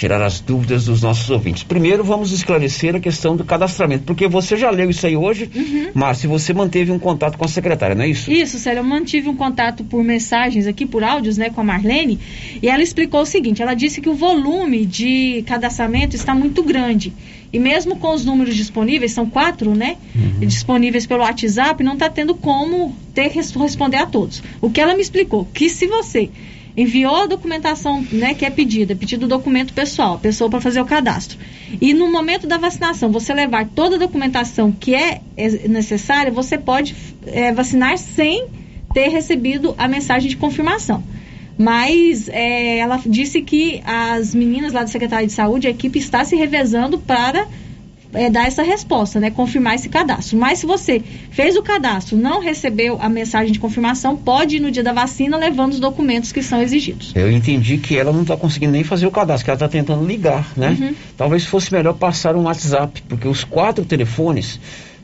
[SPEAKER 7] Tirar as dúvidas dos nossos ouvintes. Primeiro, vamos esclarecer a questão do cadastramento, porque você já leu isso aí hoje, uhum. Márcio, você manteve um contato com a secretária, não é isso?
[SPEAKER 1] Isso, Célia, eu mantive um contato por mensagens aqui, por áudios, né, com a Marlene, e ela explicou o seguinte, ela disse que o volume de cadastramento está muito grande, e mesmo com os números disponíveis, são quatro, né, uhum. disponíveis pelo WhatsApp, não está tendo como ter responder a todos. O que ela me explicou, que se você enviou a documentação né, que é pedida, pedido documento pessoal, pessoa para fazer o cadastro. E no momento da vacinação, você levar toda a documentação que é, é necessária, você pode é, vacinar sem ter recebido a mensagem de confirmação. Mas é, ela disse que as meninas lá do Secretário de Saúde, a equipe está se revezando para é, dar essa resposta, né? Confirmar esse cadastro. Mas se você fez o cadastro, não recebeu a mensagem de confirmação, pode ir no dia da vacina levando os documentos que são exigidos.
[SPEAKER 7] Eu entendi que ela não está conseguindo nem fazer o cadastro, que ela está tentando ligar, né? Uhum. Talvez fosse melhor passar um WhatsApp, porque os quatro telefones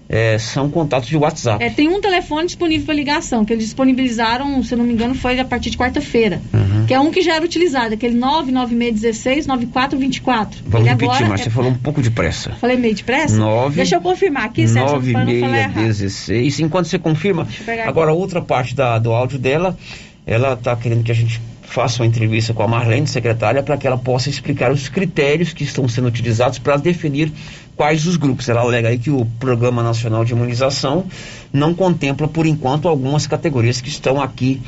[SPEAKER 7] é, são contatos de WhatsApp.
[SPEAKER 1] É, tem um telefone disponível para ligação, que eles disponibilizaram, se eu não me engano, foi a partir de quarta-feira. Uhum. Que é um que já era utilizado, aquele 99616-9424.
[SPEAKER 7] Vamos Ele repetir, mas é... você falou um pouco depressa.
[SPEAKER 1] Falei meio depressa?
[SPEAKER 7] 9,
[SPEAKER 1] Deixa eu confirmar aqui,
[SPEAKER 7] Sérgio, 9616. Enquanto você confirma, agora outra parte da, do áudio dela, ela está querendo que a gente faça uma entrevista com a Marlene, secretária, para que ela possa explicar os critérios que estão sendo utilizados para definir quais os grupos. Ela alega aí que o Programa Nacional de Imunização não contempla, por enquanto, algumas categorias que estão aqui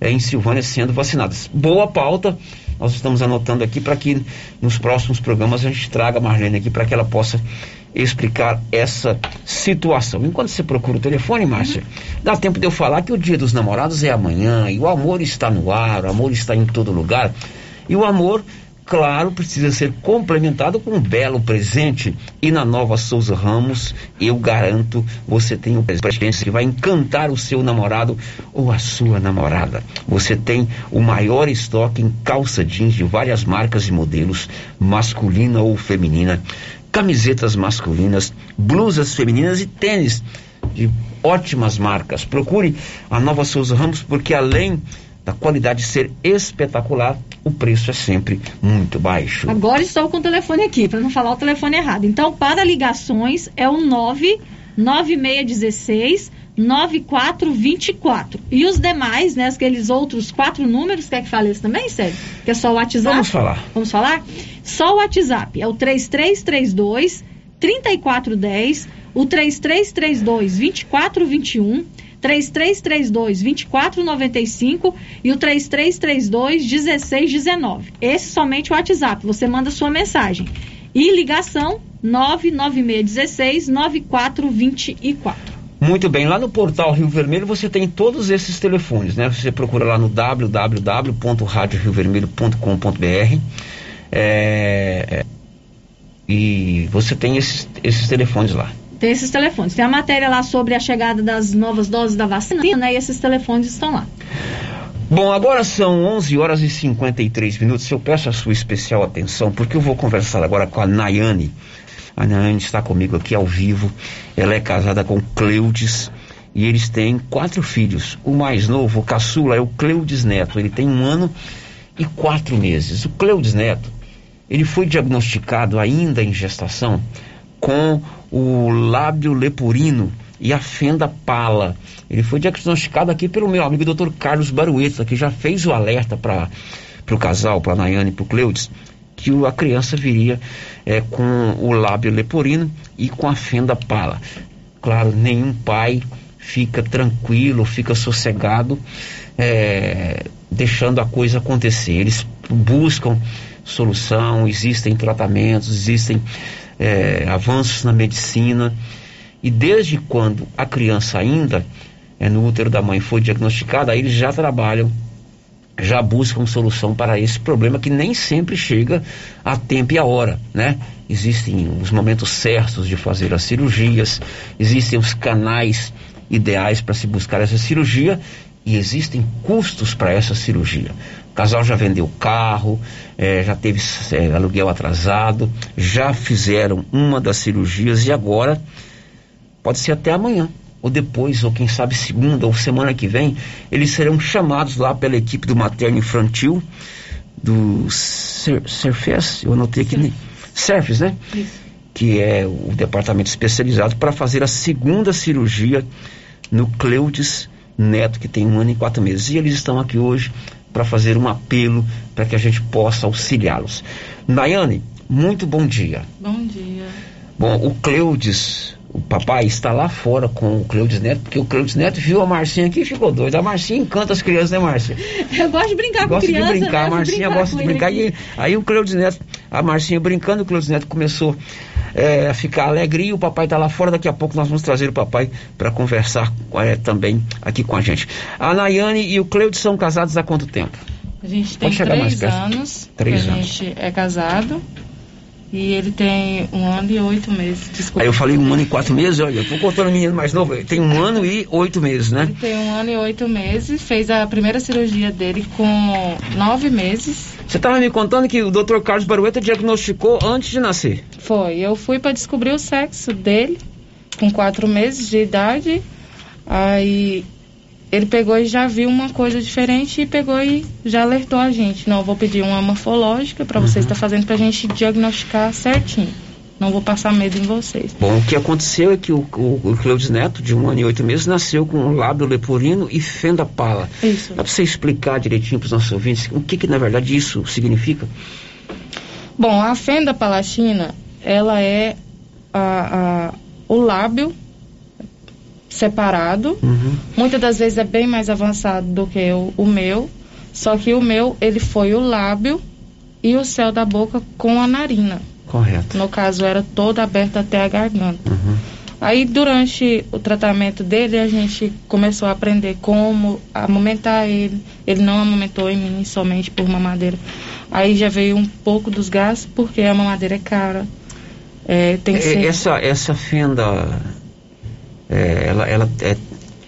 [SPEAKER 7] é, em Silvânia sendo vacinadas. Boa pauta, nós estamos anotando aqui para que nos próximos programas a gente traga a Marlene aqui para que ela possa explicar essa situação. Enquanto você procura o telefone, Márcia, dá tempo de eu falar que o dia dos namorados é amanhã e o amor está no ar, o amor está em todo lugar. E o amor claro, precisa ser complementado com um belo presente. E na Nova Souza Ramos, eu garanto, você tem um presente que vai encantar o seu namorado ou a sua namorada. Você tem o maior estoque em calça jeans de várias marcas e modelos, masculina ou feminina, camisetas masculinas, blusas femininas e tênis de ótimas marcas. Procure a Nova Souza Ramos porque além da qualidade ser espetacular, o preço é sempre muito baixo.
[SPEAKER 1] Agora estou com o telefone aqui, para não falar o telefone errado. Então, para ligações é o 99616 9424. E os demais, né, aqueles outros quatro números, quer que fale isso também, Sérgio? Que é só o WhatsApp?
[SPEAKER 7] Vamos falar.
[SPEAKER 1] Vamos falar? Só o WhatsApp, é o 3332 3410, o 3332 2421 3332 2495 e o 3332 1619. Esse somente o WhatsApp, você manda sua mensagem. E ligação 99616 9424.
[SPEAKER 7] Muito bem, lá no portal Rio Vermelho você tem todos esses telefones, né? Você procura lá no www.radioriovermelho.com.br é, e você tem esses, esses telefones lá.
[SPEAKER 1] Tem esses telefones. Tem a matéria lá sobre a chegada das novas doses da vacina, né? E esses telefones estão lá.
[SPEAKER 7] Bom, agora são 11 horas e 53 minutos. Eu peço a sua especial atenção, porque eu vou conversar agora com a Nayane. A Nayane está comigo aqui ao vivo. Ela é casada com Cleudes e eles têm quatro filhos. O mais novo, o caçula, é o Cleudes Neto. Ele tem um ano e quatro meses. O Cleudes Neto, ele foi diagnosticado ainda em gestação com o lábio leporino e a fenda pala. Ele foi diagnosticado aqui pelo meu amigo Dr. Carlos Barueta, que já fez o alerta para o casal, para a Nayane e para o Cleudes, que a criança viria é, com o lábio leporino e com a fenda pala. Claro, nenhum pai fica tranquilo, fica sossegado, é, deixando a coisa acontecer. Eles buscam solução, existem tratamentos, existem é, avanços na medicina. E desde quando a criança ainda é no útero da mãe foi diagnosticada, aí eles já trabalham já buscam solução para esse problema que nem sempre chega a tempo e a hora, né? Existem os momentos certos de fazer as cirurgias, existem os canais ideais para se buscar essa cirurgia e existem custos para essa cirurgia. O casal já vendeu carro, eh, já teve eh, aluguel atrasado, já fizeram uma das cirurgias e agora pode ser até amanhã ou depois, ou quem sabe segunda ou semana que vem, eles serão chamados lá pela equipe do materno infantil do Surface, eu anotei aqui, Surface, né? Isso. Que é o departamento especializado para fazer a segunda cirurgia no Cleudes Neto, que tem um ano e quatro meses. E eles estão aqui hoje para fazer um apelo para que a gente possa auxiliá-los. Nayane, muito bom dia.
[SPEAKER 40] Bom dia.
[SPEAKER 7] Bom, o Cleudes o papai está lá fora com o Cleudes Neto, porque o Cleudes Neto viu a Marcinha aqui e ficou doido. A Marcinha encanta as crianças, né, Márcia?
[SPEAKER 1] Eu gosto de brincar com criança,
[SPEAKER 7] de brincar,
[SPEAKER 1] né?
[SPEAKER 7] a Marcinha gosta de brincar. E, aí o Cleudes Neto, a Marcinha brincando, o Cleudes Neto começou é, a ficar alegre o papai está lá fora. Daqui a pouco nós vamos trazer o papai para conversar é, também aqui com a gente. A Nayane e o Cleudes são casados há quanto tempo?
[SPEAKER 40] A gente tem três anos.
[SPEAKER 7] Três
[SPEAKER 40] a
[SPEAKER 7] anos.
[SPEAKER 40] gente é casado. E ele tem um ano e oito meses. Desculpa.
[SPEAKER 7] Aí eu falei um ano e quatro meses, olha, eu tô contando o menino mais novo, ele tem um ano e oito meses, né?
[SPEAKER 40] Ele tem um ano e oito meses, fez a primeira cirurgia dele com nove meses.
[SPEAKER 7] Você estava me contando que o Dr. Carlos Barueta diagnosticou antes de nascer.
[SPEAKER 40] Foi, eu fui para descobrir o sexo dele, com quatro meses de idade. Aí ele pegou e já viu uma coisa diferente e pegou e já alertou a gente. Não, eu vou pedir uma morfológica para vocês estar uhum. tá fazendo para a gente diagnosticar certinho. Não vou passar medo em vocês.
[SPEAKER 7] Bom, o que aconteceu é que o, o, o Cleudes Neto, de um ano e oito meses, nasceu com um lábio leporino e fenda pala.
[SPEAKER 40] Isso.
[SPEAKER 7] Dá para você explicar direitinho para os nossos ouvintes o que, que na verdade isso significa?
[SPEAKER 40] Bom, a fenda palatina, ela é a, a, o lábio separado.
[SPEAKER 7] Uhum.
[SPEAKER 40] Muitas das vezes é bem mais avançado do que o, o, meu. Só que o meu, ele foi o lábio e o céu da boca com a narina.
[SPEAKER 7] Correto.
[SPEAKER 40] No caso, era toda aberta até a garganta.
[SPEAKER 7] Uhum.
[SPEAKER 40] Aí, durante o tratamento dele, a gente começou a aprender como amamentar ele. Ele não amamentou em mim somente por mamadeira. Aí já veio um pouco dos gastos, porque a mamadeira é cara. É, tem que ser...
[SPEAKER 7] essa, essa fenda é, ela, ela é,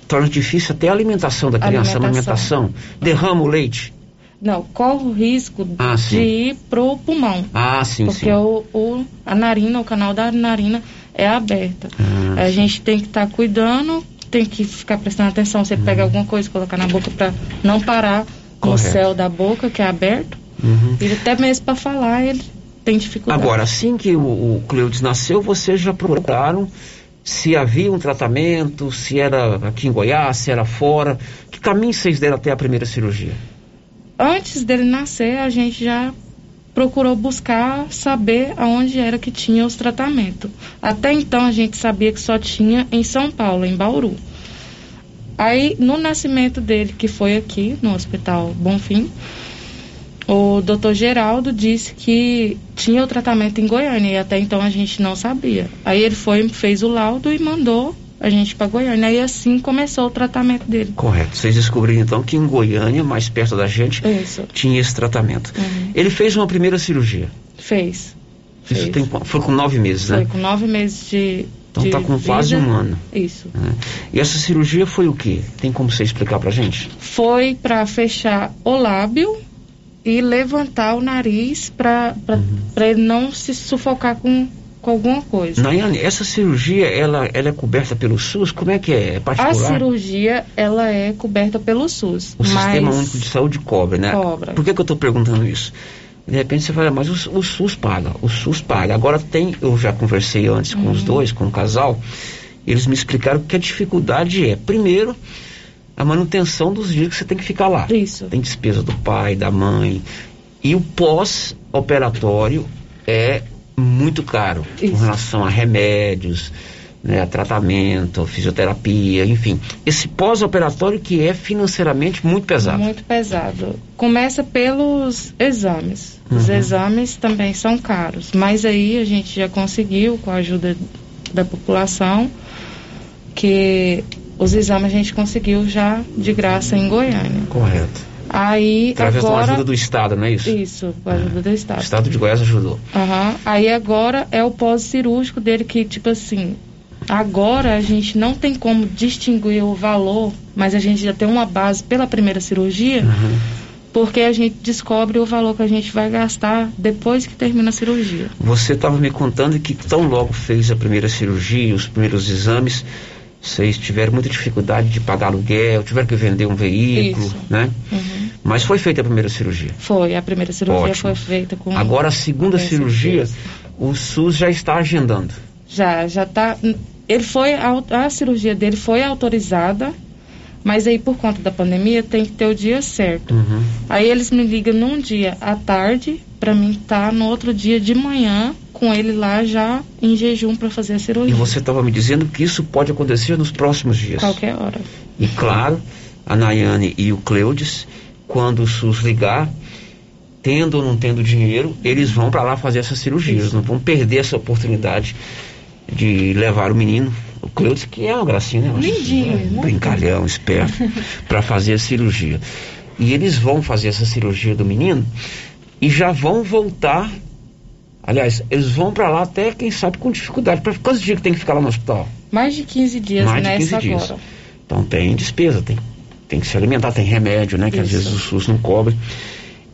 [SPEAKER 7] torna difícil até a alimentação da criança,
[SPEAKER 40] alimentação.
[SPEAKER 7] a alimentação. Derrama o leite.
[SPEAKER 40] Não, corre o risco
[SPEAKER 7] ah,
[SPEAKER 40] de ir pro pulmão.
[SPEAKER 7] Ah, sim,
[SPEAKER 40] porque
[SPEAKER 7] sim.
[SPEAKER 40] O, o, a narina, o canal da narina é aberta.
[SPEAKER 7] Ah,
[SPEAKER 40] a
[SPEAKER 7] sim.
[SPEAKER 40] gente tem que estar tá cuidando, tem que ficar prestando atenção. Você
[SPEAKER 7] uhum.
[SPEAKER 40] pega alguma coisa, colocar na boca para não parar
[SPEAKER 7] Correto.
[SPEAKER 40] no céu da boca, que é aberto.
[SPEAKER 7] Uhum.
[SPEAKER 40] E até mesmo para falar, ele tem dificuldade.
[SPEAKER 7] Agora, assim que o, o Cleudes nasceu, vocês já procuraram se havia um tratamento, se era aqui em Goiás, se era fora. Que caminho vocês deram até a primeira cirurgia?
[SPEAKER 40] Antes dele nascer, a gente já procurou buscar saber aonde era que tinha os tratamentos. Até então a gente sabia que só tinha em São Paulo, em Bauru. Aí no nascimento dele, que foi aqui no Hospital Bonfim, o doutor Geraldo disse que tinha o tratamento em Goiânia e até então a gente não sabia. Aí ele foi, fez o laudo e mandou a gente para Goiânia. E assim começou o tratamento dele.
[SPEAKER 7] Correto. Vocês descobriram então que em Goiânia, mais perto da gente,
[SPEAKER 40] Isso.
[SPEAKER 7] tinha esse tratamento.
[SPEAKER 40] Uhum.
[SPEAKER 7] Ele fez uma primeira cirurgia.
[SPEAKER 40] Fez.
[SPEAKER 7] Isso
[SPEAKER 40] fez.
[SPEAKER 7] tem, foi com nove meses,
[SPEAKER 40] foi
[SPEAKER 7] né?
[SPEAKER 40] Foi com nove meses de.
[SPEAKER 7] Então está com
[SPEAKER 40] vida.
[SPEAKER 7] quase um ano.
[SPEAKER 40] Isso.
[SPEAKER 7] É. E essa cirurgia foi o que? Tem como você explicar pra gente?
[SPEAKER 40] Foi para fechar o lábio e levantar o nariz para uhum. ele não se sufocar com, com alguma coisa.
[SPEAKER 7] Nayane, essa cirurgia ela, ela é coberta pelo SUS? Como é que é? É particular?
[SPEAKER 40] A cirurgia ela é coberta pelo SUS.
[SPEAKER 7] O. Sistema Único de Saúde cobre, né?
[SPEAKER 40] Cobra.
[SPEAKER 7] Por que, que eu estou perguntando isso? De repente você fala, mas o, o, SUS paga, o SUS paga. Agora tem, eu já conversei antes com
[SPEAKER 40] uhum.
[SPEAKER 7] os dois, com o casal, eles me explicaram que a dificuldade é, primeiro, a manutenção dos dias que você tem que ficar lá.
[SPEAKER 40] Isso.
[SPEAKER 7] Tem despesa do pai, da mãe. E o pós-operatório é muito caro
[SPEAKER 40] Isso.
[SPEAKER 7] com relação a remédios, né, a tratamento, a fisioterapia, enfim. Esse pós-operatório que é financeiramente muito pesado.
[SPEAKER 40] Muito pesado. Começa pelos exames. Os
[SPEAKER 7] Uhum.
[SPEAKER 40] exames também são caros, mas aí a gente já conseguiu, com a ajuda da população, que os exames a gente conseguiu já de graça em Goiânia.
[SPEAKER 7] Correto.
[SPEAKER 40] Aí
[SPEAKER 7] Através
[SPEAKER 40] agora.
[SPEAKER 7] ajuda do Estado, não é isso?
[SPEAKER 40] Isso, com a ajuda do
[SPEAKER 7] O
[SPEAKER 40] Estado.
[SPEAKER 7] Estado de Goiás ajudou.
[SPEAKER 40] Aham. Aí agora é o pós-cirúrgico dele que, tipo assim, agora a gente não tem como distinguir o valor, mas a gente já tem uma base pela primeira cirurgia,
[SPEAKER 7] Uhum.
[SPEAKER 40] porque a gente descobre o valor que a gente vai gastar depois que termina a cirurgia.
[SPEAKER 7] Você estava me contando que tão logo fez a primeira cirurgia, os primeiros exames, vocês tiveram muita dificuldade de pagar aluguel, tiveram que vender um veículo,
[SPEAKER 40] Isso.
[SPEAKER 7] né?
[SPEAKER 40] Uhum.
[SPEAKER 7] Mas foi feita a primeira cirurgia.
[SPEAKER 40] Foi, a primeira cirurgia
[SPEAKER 7] Ótimo.
[SPEAKER 40] foi feita com.
[SPEAKER 7] Agora a segunda cirurgia, o SUS já está agendando.
[SPEAKER 40] Já, já tá. Ele foi. au- A cirurgia dele foi autorizada, mas aí por conta da pandemia tem que ter o dia certo.
[SPEAKER 7] Uhum.
[SPEAKER 40] Aí eles me ligam num dia à tarde para mim estar no outro dia de manhã com ele lá já em jejum para fazer a
[SPEAKER 7] E
[SPEAKER 40] cirurgia.
[SPEAKER 7] você estava me dizendo que isso pode acontecer nos próximos dias.
[SPEAKER 40] Qualquer hora.
[SPEAKER 7] E claro, a Nayane e o Cleudes, quando o SUS ligar, tendo ou não tendo dinheiro, eles vão para lá fazer essa cirurgia. Eles não vão perder essa oportunidade de levar o menino, o Cleudes, que é uma gracinha, né?
[SPEAKER 40] Lindinho,
[SPEAKER 7] É,
[SPEAKER 40] muito
[SPEAKER 7] brincalhão, esperto, para fazer a cirurgia. E eles vão fazer essa cirurgia do menino e já vão voltar. Aliás, eles vão para lá até, quem sabe, com dificuldade. Quantos dias que tem que ficar lá no hospital?
[SPEAKER 40] Mais de 15 dias
[SPEAKER 7] Mais de
[SPEAKER 40] nessa
[SPEAKER 7] 15 dias.
[SPEAKER 40] agora.
[SPEAKER 7] Então tem despesa, tem, tem que se alimentar, tem remédio, né? Que às
[SPEAKER 40] Isso.
[SPEAKER 7] vezes o SUS não cobre.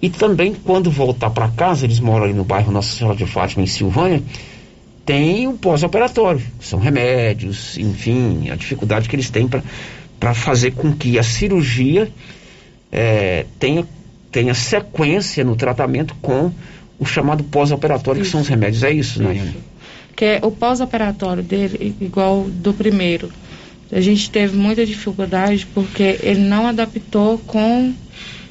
[SPEAKER 7] E também, quando voltar para casa, eles moram ali no bairro Nossa Senhora de Fátima, em Silvânia, tem o pós-operatório. São remédios, enfim, a dificuldade que eles têm para fazer com que a cirurgia eh, tenha, tenha sequência no tratamento com o chamado pós-operatório, que são os remédios. É isso, Nayane?
[SPEAKER 40] que é o pós-operatório dele, igual do primeiro. A gente teve muita dificuldade porque ele não adaptou com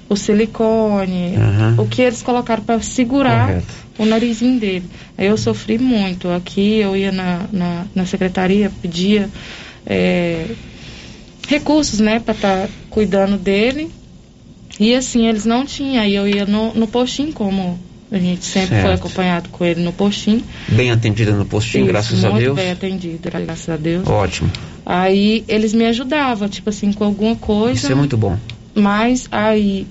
[SPEAKER 40] o silicone,
[SPEAKER 7] Aham.
[SPEAKER 40] o que eles colocaram para segurar
[SPEAKER 7] Correto.
[SPEAKER 40] O narizinho dele. Aí eu sofri muito. Aqui eu ia na, na, na secretaria, pedia é, recursos, né, para estar cuidando dele. E assim, eles não tinham. Aí eu ia no, no postinho, como a gente sempre foi
[SPEAKER 7] Certo.
[SPEAKER 40] acompanhado com ele no postinho.
[SPEAKER 7] Bem atendida no postinho,
[SPEAKER 40] Isso,
[SPEAKER 7] graças a
[SPEAKER 40] muito
[SPEAKER 7] Deus.
[SPEAKER 40] bem atendido, graças a Deus.
[SPEAKER 7] Ótimo.
[SPEAKER 40] Aí eles me ajudavam, tipo assim, com alguma coisa.
[SPEAKER 7] Isso é muito bom.
[SPEAKER 40] Mas aí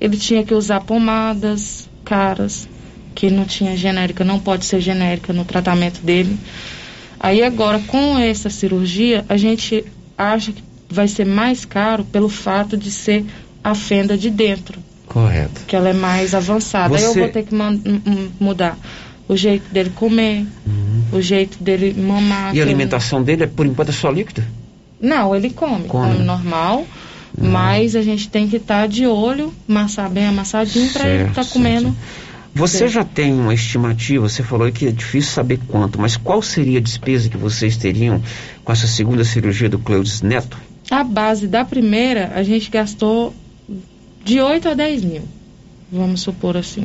[SPEAKER 40] ele tinha que usar pomadas caras, que não tinha genérica, não pode ser genérica no tratamento dele. Aí agora, com essa cirurgia, a gente acha que vai ser mais caro pelo fato de ser a fenda de dentro,
[SPEAKER 7] Correto.
[SPEAKER 40] que ela é mais avançada. Aí eu
[SPEAKER 7] Você-
[SPEAKER 40] vou ter que mudar o jeito dele comer, o jeito dele mamar.
[SPEAKER 7] Uhum. E a alimentação dele, é, por enquanto, é só líquido?
[SPEAKER 40] Não, ele come,
[SPEAKER 7] Come.
[SPEAKER 40] come, normal.
[SPEAKER 7] Uhum.
[SPEAKER 40] Mas a gente tem que estar de olho, amassar bem amassadinho para ele
[SPEAKER 7] Certo,
[SPEAKER 40] estar
[SPEAKER 7] certo.
[SPEAKER 40] comendo.
[SPEAKER 7] Você
[SPEAKER 40] Certo.
[SPEAKER 7] já tem uma estimativa, você falou que é difícil saber quanto, mas qual seria a despesa que vocês teriam com essa segunda cirurgia do Cleudes Neto?
[SPEAKER 40] A base da primeira, a gente gastou de 8 a 10 mil. Vamos supor assim.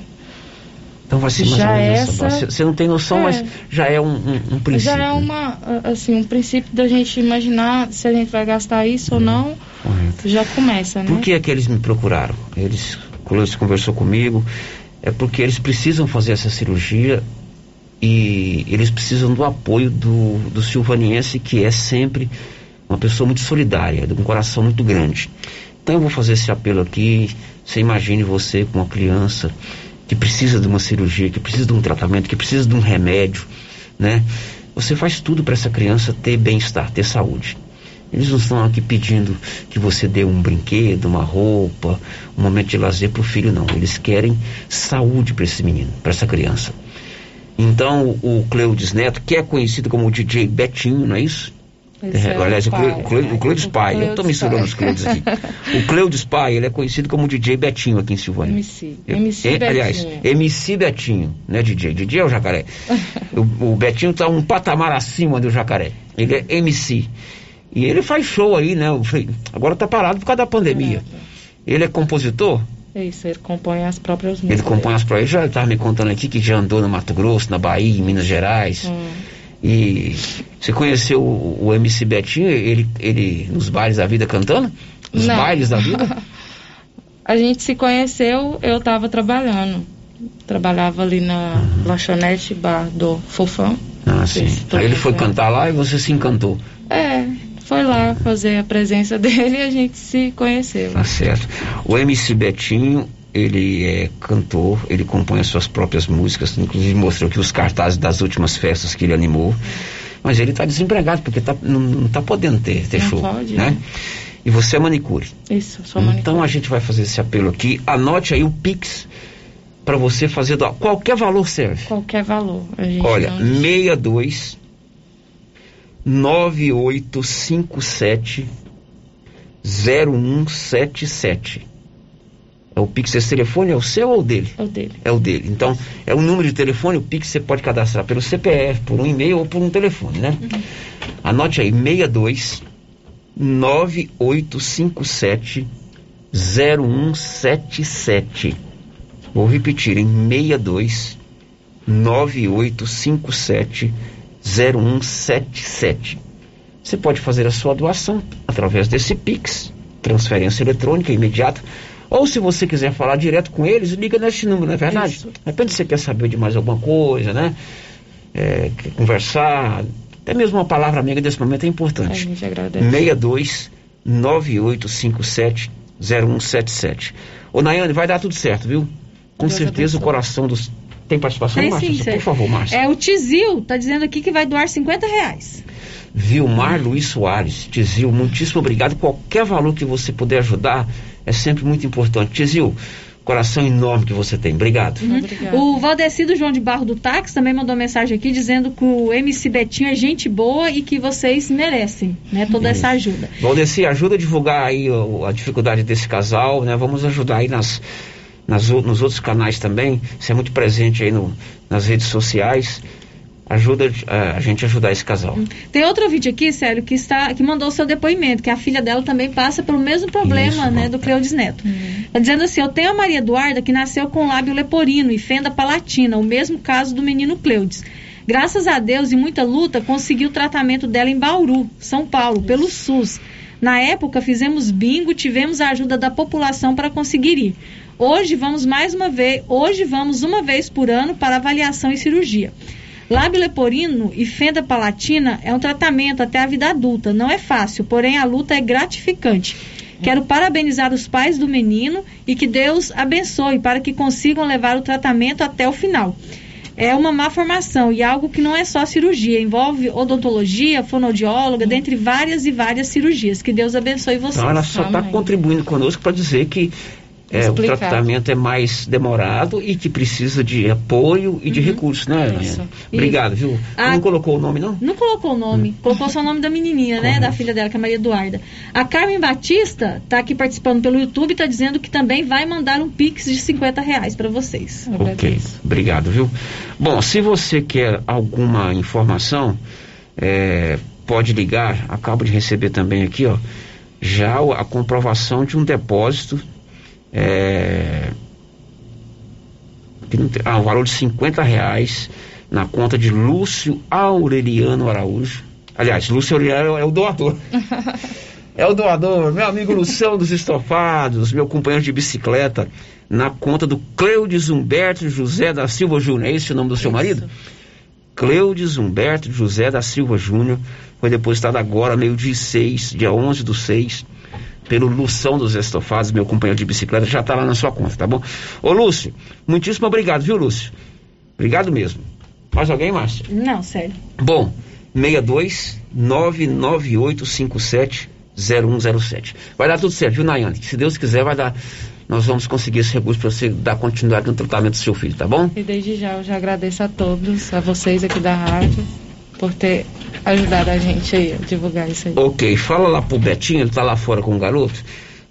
[SPEAKER 7] Então vai ser mais
[SPEAKER 40] Já
[SPEAKER 7] ou menos
[SPEAKER 40] essa-
[SPEAKER 7] base. Você- não tem noção,
[SPEAKER 40] É.
[SPEAKER 7] mas já é um, um, um princípio.
[SPEAKER 40] Já é uma, assim, um princípio da gente imaginar se a gente vai gastar isso ou não.
[SPEAKER 7] Correto.
[SPEAKER 40] Já começa, né?
[SPEAKER 7] Por que é que eles me procuraram? Eles, o Cleudes conversou comigo, é porque eles precisam fazer essa cirurgia e eles precisam do apoio do, do silvaniense, que é sempre uma pessoa muito solidária, de um coração muito grande. Então eu vou fazer esse apelo aqui. Você imagine você com uma criança que precisa de uma cirurgia, que precisa de um tratamento, que precisa de um remédio, né? Você faz tudo para essa criança ter bem-estar, ter saúde. Eles não estão aqui pedindo que você dê um brinquedo, uma roupa, um momento de lazer para o filho, não. Eles querem saúde para esse menino, para essa criança. Então, o Cleudes Neto, que é conhecido como o DJ Betinho, não é isso?
[SPEAKER 40] Esse é o
[SPEAKER 7] aliás, o,
[SPEAKER 40] pai,
[SPEAKER 7] o Cleudes Pai, eu estou misturando
[SPEAKER 40] Pai.
[SPEAKER 7] os Cleudes aqui. O Cleudes Pai, ele é conhecido como DJ Betinho aqui em Silvânia.
[SPEAKER 40] MC.
[SPEAKER 7] Eu-
[SPEAKER 40] MC
[SPEAKER 7] é, aliás,
[SPEAKER 40] Betinho.
[SPEAKER 7] MC Betinho, né, DJ? DJ é o jacaré. o, o Betinho tá um patamar acima do jacaré. Ele é MC. E ele faz show aí, né? Agora tá parado por causa da pandemia. Ele é compositor,
[SPEAKER 40] É isso, ele compõe as próprias músicas.
[SPEAKER 7] ele compõe as projetos. Já estava me contando aqui que já andou no Mato Grosso, na Bahia, em Minas Gerais.
[SPEAKER 40] Hum.
[SPEAKER 7] E você conheceu o, o MC Betinho, ele, ele nos bailes da vida cantando? Nos
[SPEAKER 40] Não.
[SPEAKER 7] bailes da vida?
[SPEAKER 40] A gente se conheceu, eu estava trabalhando. Trabalhava ali na lanchonete bar do Fofão.
[SPEAKER 7] Ah, sim. Aí ele foi cantar lá e você se encantou.
[SPEAKER 40] É, foi lá fazer a presença dele e a gente se conheceu.
[SPEAKER 7] Tá certo. O MC Betinho, ele é cantor, ele compõe as suas próprias músicas, inclusive mostrou aqui os cartazes das últimas festas que ele animou. Mas ele está desempregado, porque tá, não está podendo ter, ter
[SPEAKER 40] Não
[SPEAKER 7] show.
[SPEAKER 40] pode,
[SPEAKER 7] né?
[SPEAKER 40] né?
[SPEAKER 7] E você é manicure.
[SPEAKER 40] Isso, sou manicure.
[SPEAKER 7] Então a gente vai fazer esse apelo aqui. Anote aí o Pix para você fazer do- qualquer valor serve.
[SPEAKER 40] Qualquer valor. A gente
[SPEAKER 7] Olha,
[SPEAKER 40] não-
[SPEAKER 7] 62 9857 0177. É o Pix, esse telefone é o seu ou o dele?
[SPEAKER 40] É o dele.
[SPEAKER 7] É o dele. Então, é o número de telefone, o Pix você pode cadastrar pelo CPF, por um e-mail ou por um telefone, né? Anote aí, 62 9857 0177. Vou repetir, em 62 9857 0177. Você pode fazer a sua doação através desse Pix, transferência eletrônica imediata. Ou se você quiser falar direto com eles, liga nesse número, não é verdade? De repente você quer saber de mais alguma coisa, né? É, quer conversar. Até mesmo uma palavra amiga desse momento é
[SPEAKER 40] A
[SPEAKER 7] importante.
[SPEAKER 40] gente agradece.
[SPEAKER 7] 62 9857 0177. Ô Nayane, vai dar tudo certo, viu? Com
[SPEAKER 1] Deus
[SPEAKER 7] certeza o
[SPEAKER 1] abençoe.
[SPEAKER 7] coração dos. Tem participação, Márcia?
[SPEAKER 1] sim,
[SPEAKER 7] Por favor, Márcia.
[SPEAKER 1] É o Tizil, tá dizendo aqui que vai doar 50 reais.
[SPEAKER 7] Vilmar Luiz Soares, Tizil, muitíssimo obrigado. Qualquer valor que você puder ajudar é sempre muito importante. Tizil, coração enorme que você tem. Obrigado.
[SPEAKER 1] O Valdecido João de Barro do Táxi também mandou mensagem aqui dizendo que o MC Betinho é gente boa e que vocês merecem, né, toda essa ajuda.
[SPEAKER 7] Valdeci, ajuda a divulgar aí a dificuldade desse casal, né? Vamos ajudar aí nas, nas, nos outros canais também. Você é muito presente aí no, nas redes sociais. Ajuda a gente a ajudar esse casal.
[SPEAKER 1] Tem outro ouvinte aqui, Célio, que, está, que mandou o seu depoimento, que a filha dela também passa pelo mesmo problema, né, do Cleudes Neto. Tá dizendo assim, eu tenho a Maria Eduarda que nasceu com lábio leporino e fenda palatina, o mesmo caso do menino Cleudes. Graças a Deus e muita luta, consegui o tratamento dela em Bauru, São Paulo, pelo SUS. Na época, fizemos bingo, tivemos a ajuda da população para conseguir ir. Hoje vamos mais uma vez, hoje vamos uma vez por ano para avaliação e cirurgia. Lábio leporino e fenda palatina é um tratamento até a vida adulta. Não é fácil, porém a luta é gratificante. Quero parabenizar os pais do menino e que Deus abençoe para que consigam levar o tratamento até o final. É uma má formação e algo que não é só cirurgia, envolve odontologia, fonoaudióloga, dentre várias e várias cirurgias. Que Deus abençoe vocês.
[SPEAKER 7] Então ela só está contribuindo conosco para dizer que é, o tratamento é mais demorado e que precisa de apoio e de recursos, né? Nayane? Obrigado, viu?
[SPEAKER 1] Ah,
[SPEAKER 7] Não colocou o nome, não?
[SPEAKER 1] Não colocou o nome, colocou só o nome da menininha, né? Da filha dela, que é Maria Eduarda. A Carmen Batista tá aqui participando pelo YouTube e tá dizendo que também vai mandar um Pix de 50 reais para vocês.
[SPEAKER 7] Ok, obrigado, viu? Bom, se você quer alguma informação, é, pode ligar. Acabo de receber também aqui, ó, já a comprovação de um depósito. É, ah, o valor de 50 reais na conta de Lúcio Aureliano Araújo. Aliás, Lúcio Aureliano é o doador. É o doador, meu amigo Lucião dos Estofados, meu companheiro de bicicleta, na conta do Cleudes Humberto José da Silva Júnior. É esse o nome do seu marido? Cleudes Humberto José da Silva Júnior. Foi depositado agora, meio-dia e seis, dia 11 do 6, pelo Lução dos Estofados, meu companheiro de bicicleta. Já está lá na sua conta, tá bom? Ô, Lúcio, muitíssimo obrigado, viu, Lúcio? Obrigado mesmo. Mais alguém, Márcio?
[SPEAKER 1] Não, sério.
[SPEAKER 7] Bom, 62 99857 0107. Vai dar tudo certo, viu, Nayane? Se Deus quiser, vai dar. Nós vamos conseguir esse recurso para você dar continuidade no tratamento do seu filho, tá bom?
[SPEAKER 40] E desde já eu já agradeço a todos, a vocês aqui da rádio, por ter ajudado a gente aí a divulgar isso aí.
[SPEAKER 7] Ok, fala lá pro Betinho, ele tá lá fora com o garoto.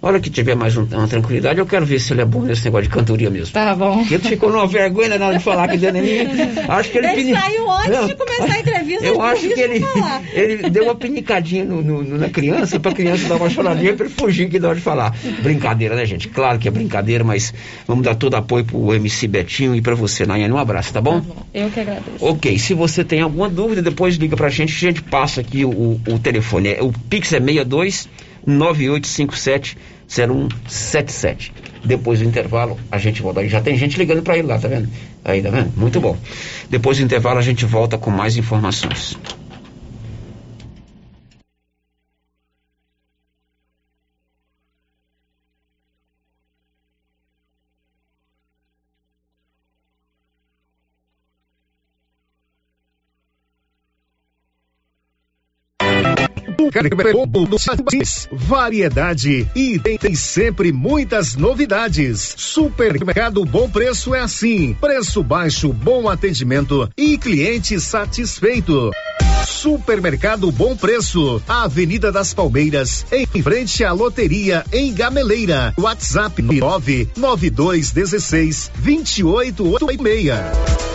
[SPEAKER 7] A hora que tiver mais um- uma tranquilidade, eu quero ver se ele é bom nesse negócio de cantoria mesmo.
[SPEAKER 40] Tá bom.
[SPEAKER 7] Porque ele ficou numa vergonha na hora de falar que dentro de mim. Acho que ele,
[SPEAKER 1] Ele
[SPEAKER 7] pini-
[SPEAKER 1] saiu antes
[SPEAKER 7] Não.
[SPEAKER 1] de começar a entrevista.
[SPEAKER 7] Eu acho que ele,
[SPEAKER 1] falar.
[SPEAKER 7] ele deu uma pinicadinha no, no- no- na criança, pra criança dar uma choradinha pra ele fugir que na hora de falar. Brincadeira, né, gente? Claro que é brincadeira, mas vamos dar todo apoio pro MC Betinho e pra você, Nayane. Um abraço, tá bom?
[SPEAKER 40] Eu que agradeço.
[SPEAKER 7] Ok, se você tem alguma dúvida, depois liga pra gente, a gente passa aqui o, o- o telefone. É, o Pix é 62 9857 0177. Depois do intervalo, a gente volta. Aí já tem gente ligando pra ele lá, tá vendo? Aí, tá vendo? Muito bom. Depois do intervalo, a gente volta com mais informações.
[SPEAKER 4] Variedade e tem, tem sempre muitas novidades. Supermercado Bom Preço é assim: preço baixo, bom atendimento e cliente satisfeito. Supermercado Bom Preço, Avenida das Palmeiras, em frente à loteria em Gameleira. WhatsApp 99216 2886.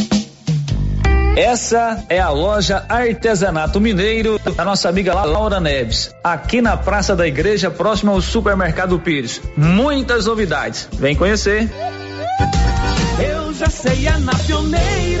[SPEAKER 23] Essa é a loja Artesanato Mineiro da nossa amiga Laura Neves, aqui na Praça da Igreja, próximo ao Supermercado Pires. Muitas novidades. Vem conhecer.
[SPEAKER 41] Eu já sei, é na pioneira.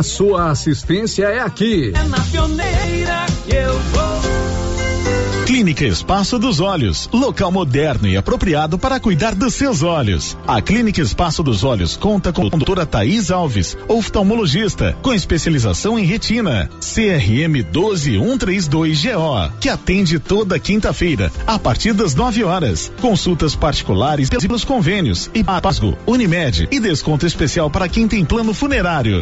[SPEAKER 11] sua assistência é aqui.
[SPEAKER 41] É na pioneira que eu vou.
[SPEAKER 24] Clínica Espaço dos Olhos, local moderno e apropriado para cuidar dos seus olhos. A Clínica Espaço dos Olhos conta com a doutora Thaís Alves, oftalmologista, com especialização em retina, CRM 12132GO, que atende toda quinta-feira, a partir das 9 horas. Consultas particulares pelos convênios e Pasgo, Unimed e desconto especial para quem tem plano funerário.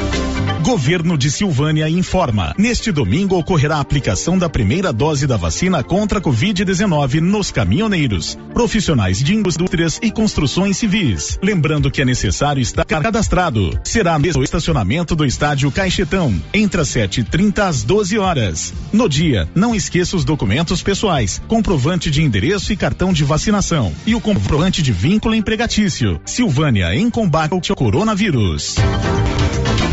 [SPEAKER 24] Governo de Silvânia informa. Neste domingo ocorrerá a aplicação da primeira dose da vacina contra a Covid-19 nos caminhoneiros, profissionais de indústrias e construções civis. Lembrando que é necessário estar cadastrado. Será mesmo o estacionamento do estádio Caixetão, entre as 7h30 às 12 horas. No dia, não esqueça os documentos pessoais, comprovante de endereço e cartão de vacinação e o comprovante de vínculo empregatício. Silvânia em combate ao coronavírus.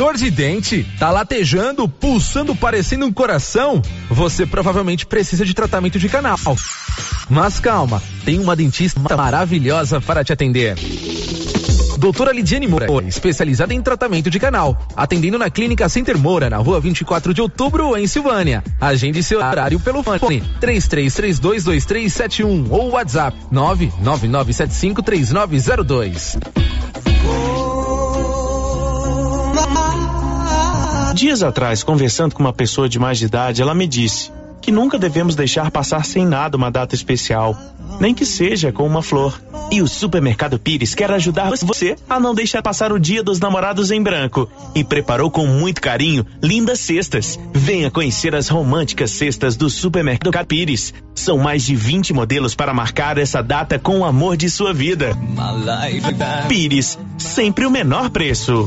[SPEAKER 42] Dor de dente? Tá latejando, pulsando, parecendo um coração? Você provavelmente precisa de tratamento de canal. Mas calma, tem uma dentista maravilhosa para te atender. Doutora Lidiane Moura, especializada em tratamento de canal, atendendo na Clínica Center Moura, na rua 24 de outubro, em Silvânia. Agende seu horário pelo fone 33322371 ou WhatsApp 999753902.
[SPEAKER 43] Dias atrás, conversando com uma pessoa de mais de idade, ela me disse:
[SPEAKER 44] que nunca devemos deixar passar sem nada uma data especial, nem que seja com uma flor. E o Supermercado Pires quer ajudar você a não deixar passar o Dia dos Namorados em branco e preparou com muito carinho lindas cestas. Venha conhecer as românticas cestas do Supermercado Pires. São mais de 20 modelos para marcar essa data com o amor de sua vida. Pires, sempre o menor preço.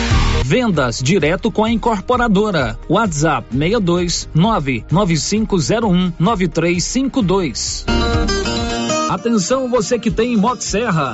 [SPEAKER 23] Vendas direto com a incorporadora. WhatsApp 62 99501 9352. Atenção você que tem Motosserra.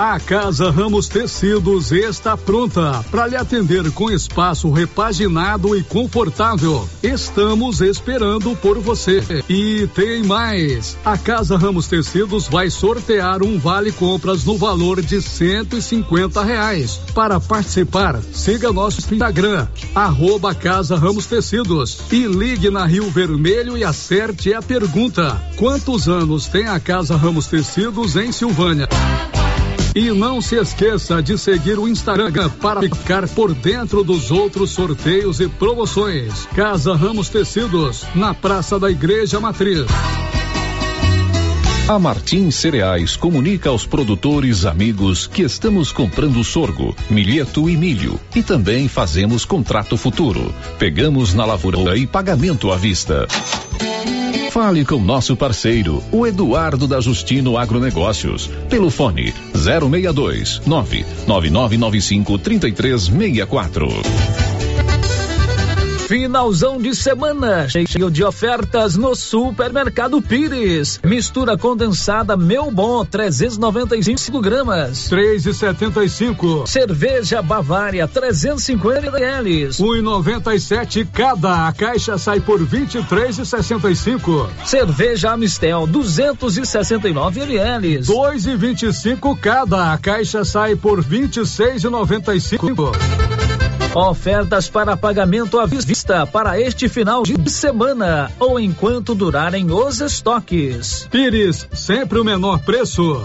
[SPEAKER 11] A Casa Ramos Tecidos está pronta para lhe atender com espaço repaginado e confortável. Estamos esperando por você. E tem mais. A Casa Ramos Tecidos vai sortear um vale compras no valor de 150 reais. Para participar, siga nosso Instagram, arroba Casa Ramos Tecidos e ligue na Rio Vermelho e acerte a pergunta. Quantos anos tem a Casa Ramos Tecidos em Silvânia? E não se esqueça de seguir o Instagram para ficar por dentro dos outros sorteios e promoções. Casa Ramos Tecidos, na Praça da Igreja Matriz.
[SPEAKER 43] A Martins Cereais comunica aos produtores amigos que estamos comprando sorgo, milheto e milho e também fazemos contrato futuro. Pegamos na lavoura e pagamento à vista. Fale com nosso parceiro, o Eduardo da Justino Agronegócios, pelo fone 062 99995 3364.
[SPEAKER 23] Finalzão de semana, cheio de ofertas no Supermercado Pires. Mistura condensada Meu Bom, 395 gramas.
[SPEAKER 11] 3,75.
[SPEAKER 23] Cerveja Bavária, 350 ml.
[SPEAKER 11] 1,97 cada. A caixa sai por 23,65.
[SPEAKER 23] Cerveja Amistel, 269 ml.
[SPEAKER 11] 2,25 cada. A caixa sai por 26,95.
[SPEAKER 23] Ofertas para pagamento à vista para este final de semana ou enquanto durarem os estoques.
[SPEAKER 11] Pires, sempre o menor preço.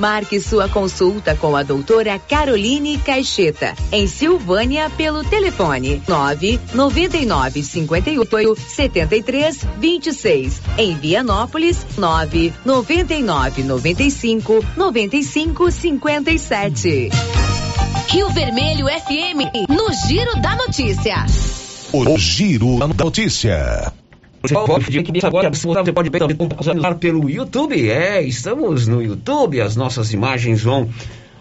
[SPEAKER 45] Marque sua consulta com a doutora Caroline Caixeta, em Silvânia, pelo telefone 9 99 58 73 26. Em Vianópolis, 9 99 95 95 57.
[SPEAKER 46] Rio Vermelho FM, no Giro da Notícia.
[SPEAKER 43] O Giro da Notícia.
[SPEAKER 7] Você pode, agora, você pode também compartilhar pelo YouTube. É, estamos no YouTube. As nossas imagens vão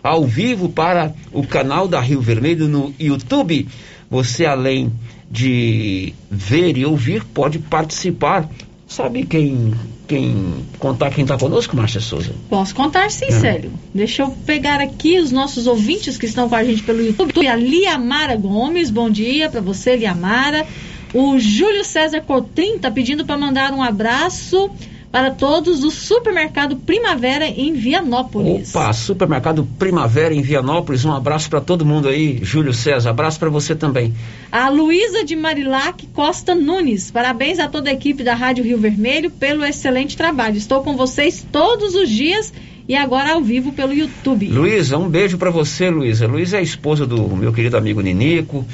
[SPEAKER 7] ao vivo para o canal da Rio Vermelho no YouTube. Você, além de ver e ouvir, pode participar. Sabe quem, quem contar quem está conosco, Márcia Souza?
[SPEAKER 1] Posso contar sim, Célio. Deixa eu pegar aqui os nossos ouvintes que estão com a gente pelo YouTube. A Liamara Gomes, bom dia para você, Liamara. O Júlio César Cotrim está pedindo para mandar um abraço para todos do Supermercado Primavera em Vianópolis.
[SPEAKER 7] Opa, Supermercado Primavera em Vianópolis. Um abraço para todo mundo aí. Júlio César, abraço para você também.
[SPEAKER 1] A Luísa de Marilac Costa Nunes. Parabéns a toda a equipe da Rádio Rio Vermelho pelo excelente trabalho. Estou com vocês todos os dias e agora ao vivo pelo YouTube.
[SPEAKER 7] Luísa, um beijo para você, Luísa. Luísa é a esposa do meu querido amigo Ninico.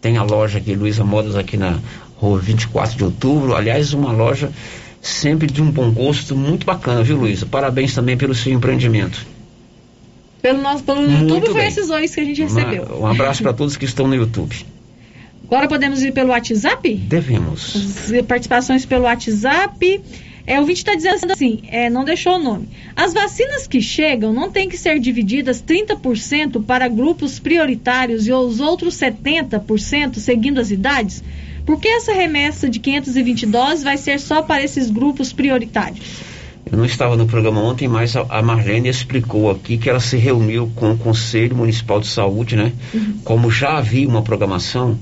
[SPEAKER 7] Tem a loja aqui, Luísa Modas, aqui na rua 24 de outubro. Aliás, uma loja sempre de um bom gosto, muito bacana, viu, Luísa? Parabéns também pelo seu empreendimento.
[SPEAKER 1] Pelo nosso pelo
[SPEAKER 7] Muito
[SPEAKER 1] YouTube foi esses dois que a gente recebeu.
[SPEAKER 7] Uma- um abraço para todos que estão no YouTube.
[SPEAKER 1] Agora podemos ir pelo WhatsApp?
[SPEAKER 7] Devemos.
[SPEAKER 1] As participações pelo WhatsApp. É, o vídeo está dizendo assim, é, não deixou o nome. As vacinas que chegam não têm que ser divididas 30% para grupos prioritários e os outros 70% seguindo as idades? Por que essa remessa de 520 doses vai ser só para esses grupos prioritários?
[SPEAKER 7] Eu não estava no programa ontem, mas a a Marlene explicou aqui que ela se reuniu com o Conselho Municipal de Saúde, né? Como já havia uma programação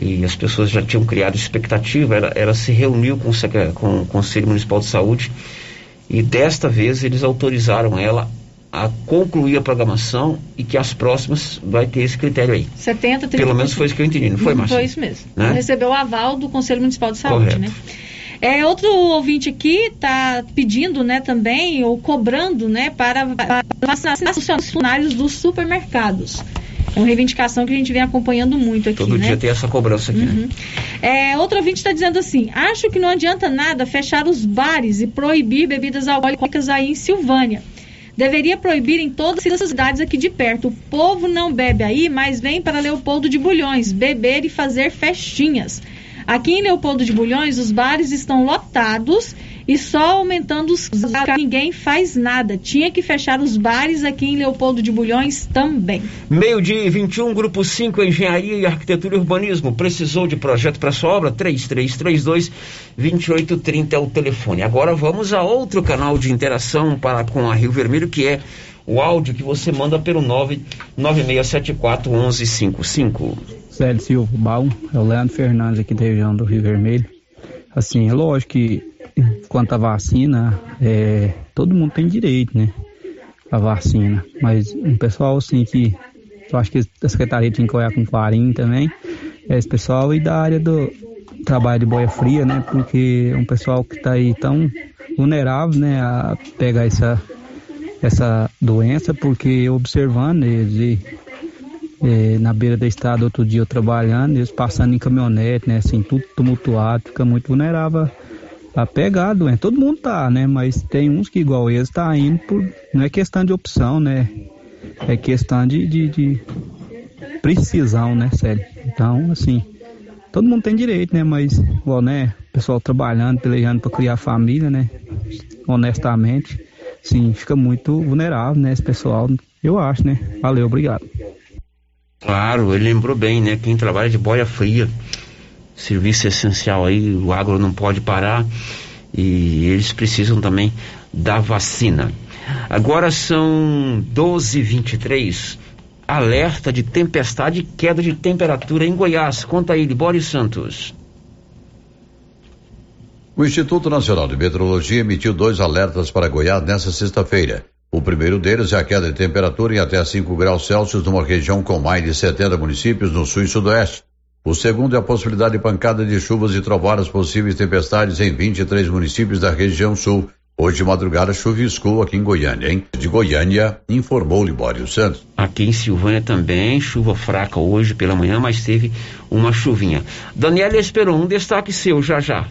[SPEAKER 7] e as pessoas já tinham criado expectativa, ela, ela se reuniu com o, com o Conselho Municipal de Saúde e desta vez eles autorizaram ela a concluir a programação e que as próximas vai ter esse critério aí.
[SPEAKER 1] 70, 30%.
[SPEAKER 7] Pelo menos foi isso que eu entendi, não foi, Márcia?
[SPEAKER 1] Foi isso mesmo.
[SPEAKER 7] Né?
[SPEAKER 1] Recebeu o aval do Conselho Municipal de Saúde,
[SPEAKER 7] Correto.
[SPEAKER 1] né? É, outro ouvinte aqui está pedindo, né, também, ou cobrando, né, para para vacinar os funcionários dos supermercados. É uma reivindicação que a gente vem acompanhando muito aqui,
[SPEAKER 7] Todo
[SPEAKER 1] né?
[SPEAKER 7] dia tem essa cobrança aqui, né?
[SPEAKER 1] É, outro ouvinte está dizendo assim: acho que não adianta nada fechar os bares e proibir bebidas alcoólicas aí em Silvânia. Deveria proibir em todas as cidades aqui de perto. O povo não bebe aí, mas vem para Leopoldo de Bulhões beber e fazer festinhas. Aqui em Leopoldo de Bulhões, os bares estão lotados e só aumentando os casos. Ninguém faz nada. Tinha que fechar os bares aqui em Leopoldo de Bulhões também.
[SPEAKER 7] Meio dia e 21, Grupo 5, Engenharia e Arquitetura e Urbanismo. Precisou de projeto para sua obra? 3332-2830 é o telefone. Agora vamos a outro canal de interação para com a Rio Vermelho, que é o áudio que você manda pelo 996741155.
[SPEAKER 47] Célio Silva Baum, é o Leandro Fernandes aqui da região do Rio Vermelho. Assim, é lógico que quanto à vacina, é, todo mundo tem direito, né? A vacina. Mas um pessoal assim que eu acho que a Secretaria tinha que olhar com carinho também, é esse pessoal e da área do trabalho de boia fria, né? Porque é um pessoal que está aí tão vulnerável, né? A pegar essa, essa doença, porque observando eles é, na beira da estrada outro dia eu trabalhando, eles passando em caminhonete, né, assim, tudo tumultuado, fica muito vulnerável a pegar a doença. Todo mundo tá, né, mas tem uns que igual eles tá indo por, não é questão de opção, né, é questão de, de, de precisão, né, sério. Então, assim, todo mundo tem direito, né, mas igual, né, o pessoal trabalhando, pelejando para criar família, né, honestamente, sim, fica muito vulnerável, né, esse pessoal, eu acho, né. Valeu, obrigado.
[SPEAKER 7] Claro, ele lembrou bem, né? Quem trabalha de boia fria, serviço essencial aí, o agro não pode parar e eles precisam também da vacina. Agora são 12h23, alerta de tempestade e queda de temperatura em Goiás. Conta aí, Boris Santos.
[SPEAKER 48] O Instituto Nacional de Meteorologia emitiu dois alertas para Goiás nesta sexta-feira. O primeiro deles é a queda de temperatura em até 5 graus Celsius numa região com mais de 70 municípios no sul e sudoeste. O segundo é a possibilidade de pancada de chuvas e trovoadas possíveis tempestades em 23 municípios da região sul. Hoje de madrugada chuviscou aqui em Goiânia, hein? De Goiânia, informou Libório Santos.
[SPEAKER 7] Aqui em Silvânia também, chuva fraca hoje pela manhã, mas teve uma chuvinha. Daniela esperou um destaque seu já já.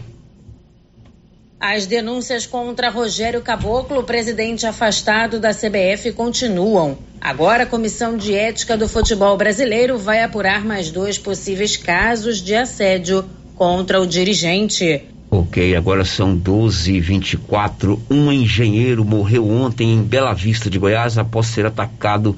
[SPEAKER 49] As denúncias contra Rogério Caboclo, presidente afastado da CBF, continuam. Agora, a Comissão de Ética do Futebol Brasileiro vai apurar mais dois possíveis casos de assédio contra o dirigente.
[SPEAKER 7] Ok, agora são 12h24. Um engenheiro morreu ontem em Bela Vista de Goiás após ser atacado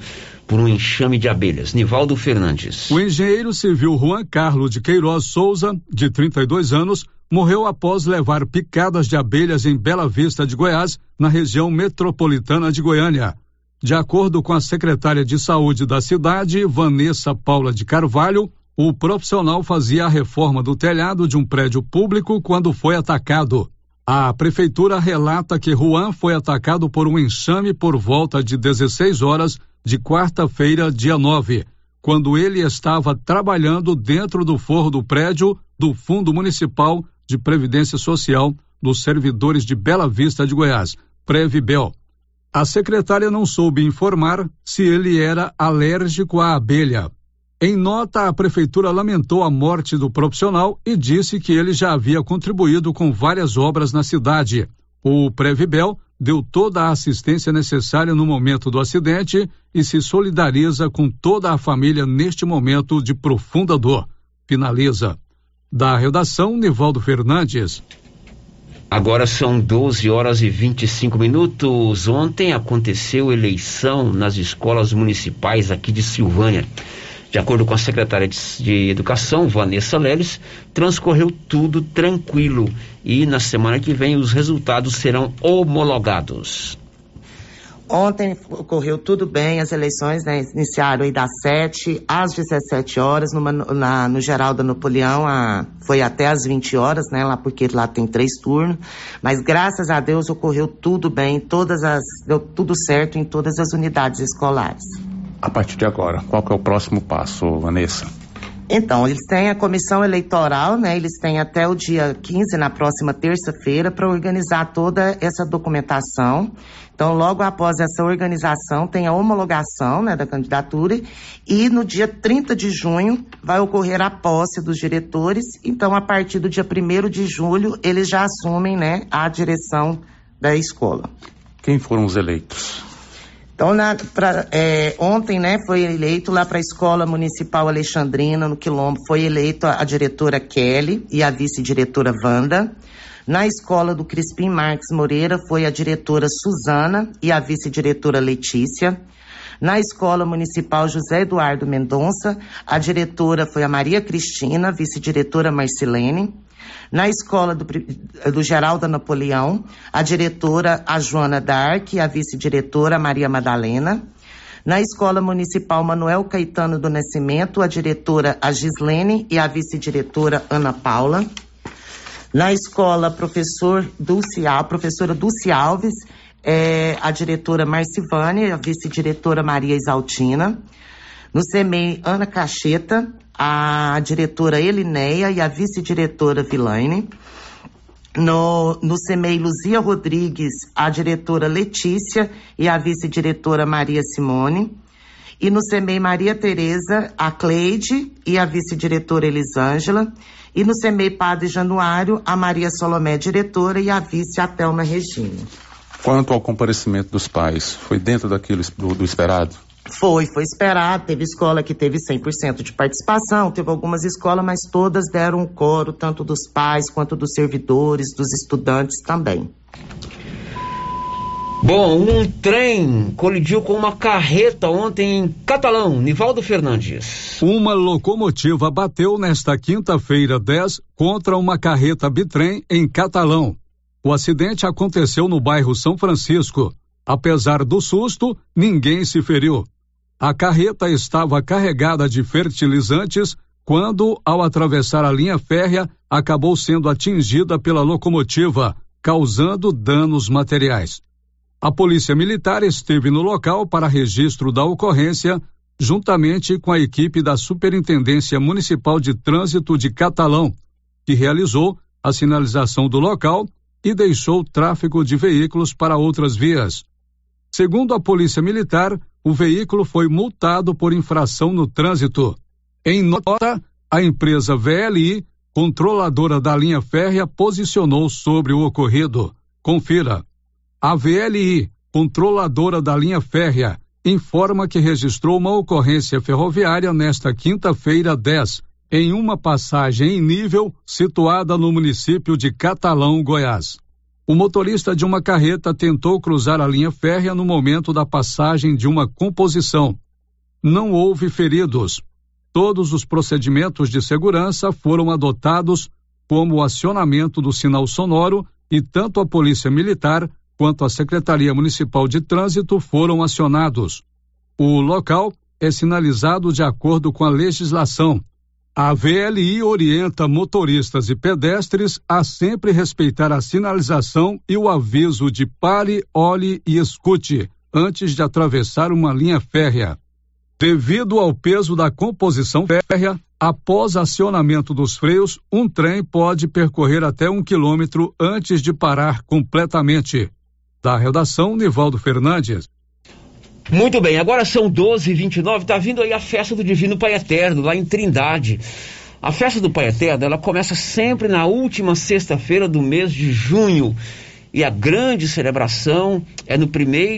[SPEAKER 7] por um enxame de abelhas. Nivaldo Fernandes.
[SPEAKER 11] O engenheiro civil Juan Carlos de Queiroz Souza, de 32 anos, morreu após levar picadas de abelhas em Bela Vista de Goiás, na região metropolitana de Goiânia. De acordo com a secretária de saúde da cidade, Vanessa Paula de Carvalho, o profissional fazia a reforma do telhado de um prédio público quando foi atacado. A prefeitura relata que Juan foi atacado por um enxame por volta de 16 horas de quarta-feira, dia 9, quando ele estava trabalhando dentro do forro do prédio do Fundo Municipal de Previdência Social dos Servidores de Bela Vista de Goiás, Previbel. A secretária não soube informar se ele era alérgico à abelha. Em nota, a prefeitura lamentou a morte do profissional e disse que ele já havia contribuído com várias obras na cidade. O Previbel deu toda a assistência necessária no momento do acidente e se solidariza com toda a família neste momento de profunda dor. Finaliza. Da redação, Nivaldo Fernandes.
[SPEAKER 7] Agora são 12 horas e 25 minutos. Ontem aconteceu eleição nas escolas municipais aqui de Silvânia. De acordo com a secretária de, de Educação, Vanessa Leles, transcorreu tudo tranquilo e na semana que vem os resultados serão homologados.
[SPEAKER 50] Ontem ocorreu tudo bem, as eleições né, iniciaram aí das 7 às 17 horas, numa, na, no Geraldo Napoleão, a, foi até às 20 horas, né, lá porque lá tem três turnos, mas graças a Deus ocorreu tudo bem, todas as, deu tudo certo em todas as unidades escolares.
[SPEAKER 51] A partir de agora, qual que é o próximo passo, Vanessa?
[SPEAKER 50] Então, eles têm a comissão eleitoral, né? Eles têm até o dia 15, na próxima terça-feira, para organizar toda essa documentação. Então, logo após essa organização, tem a homologação né, da candidatura e no dia 30 de junho vai ocorrer a posse dos diretores. Então, a partir do dia 1 de julho, eles já assumem né, a direção da escola.
[SPEAKER 51] Quem foram os eleitos?
[SPEAKER 50] Então, na, pra, é, ontem, né, foi eleito lá para a Escola Municipal Alexandrina, no Quilombo, foi eleito a, a diretora Kelly e a vice-diretora Wanda. Na escola do Crispim Marques Moreira foi a diretora Suzana e a vice-diretora Letícia. Na escola municipal José Eduardo Mendonça, a diretora foi a Maria Cristina, vice-diretora Marcilene. Na escola do, do Geraldo Napoleão, a diretora a Joana Dark e a vice-diretora Maria Madalena. Na Escola Municipal Manuel Caetano do Nascimento, a diretora a Gislene e a vice-diretora Ana Paula. Na escola Professor Dulce, professora Dulce Alves, é, a diretora Marcivane, a vice-diretora Maria Isaltina. No CEMEI, Ana Cacheta, a diretora Elineia e a vice-diretora Vilaine. No, no CEMEI Luzia Rodrigues, a diretora Letícia e a vice-diretora Maria Simone. E no CEMEI Maria Tereza, a Cleide e a vice-diretora Elisângela. E no CEMEI Padre Januário, a Maria Solomé, diretora, e a vice, a Thelma Regina.
[SPEAKER 51] Quanto ao comparecimento dos pais, foi dentro daquilo do, do esperado?
[SPEAKER 50] Foi, foi esperado. Teve escola que teve 100% de participação, teve algumas escolas, mas todas deram um coro, tanto dos pais quanto dos servidores, dos estudantes também.
[SPEAKER 7] Bom, um trem colidiu com uma carreta ontem em Catalão, Nivaldo Fernandes.
[SPEAKER 11] Uma locomotiva bateu nesta quinta-feira 10 contra uma carreta bitrem em Catalão. O acidente aconteceu no bairro São Francisco. Apesar do susto, ninguém se feriu. A carreta estava carregada de fertilizantes quando, ao atravessar a linha férrea, acabou sendo atingida pela locomotiva, causando danos materiais. A Polícia Militar esteve no local para registro da ocorrência, juntamente com a equipe da Superintendência Municipal de Trânsito de Catalão, que realizou a sinalização do local e deixou tráfego de veículos para outras vias. Segundo a Polícia Militar, o veículo foi multado por infração no trânsito. Em nota, a empresa VLI, controladora da linha férrea, posicionou sobre o ocorrido. Confira. A VLI, controladora da linha férrea, informa que registrou uma ocorrência ferroviária nesta quinta-feira 10, em uma passagem em nível situada no município de Catalão, Goiás. O motorista de uma carreta tentou cruzar a linha férrea no momento da passagem de uma composição. Não houve feridos. Todos os procedimentos de segurança foram adotados, como o acionamento do sinal sonoro, e tanto a Polícia Militar quanto a Secretaria Municipal de Trânsito foram acionados. O local é sinalizado de acordo com a legislação. A VLI orienta motoristas e pedestres a sempre respeitar a sinalização e o aviso de pare, olhe e escute antes de atravessar uma linha férrea. Devido ao peso da composição férrea, após acionamento dos freios, um trem pode percorrer até um quilômetro antes de parar completamente. Da redação, Nivaldo Fernandes.
[SPEAKER 7] Muito bem, agora são 12h29, tá vindo aí a festa do Divino Pai Eterno, lá em Trindade. A festa do Pai Eterno, ela começa sempre na última sexta-feira do mês de junho. E a grande celebração é no primeiro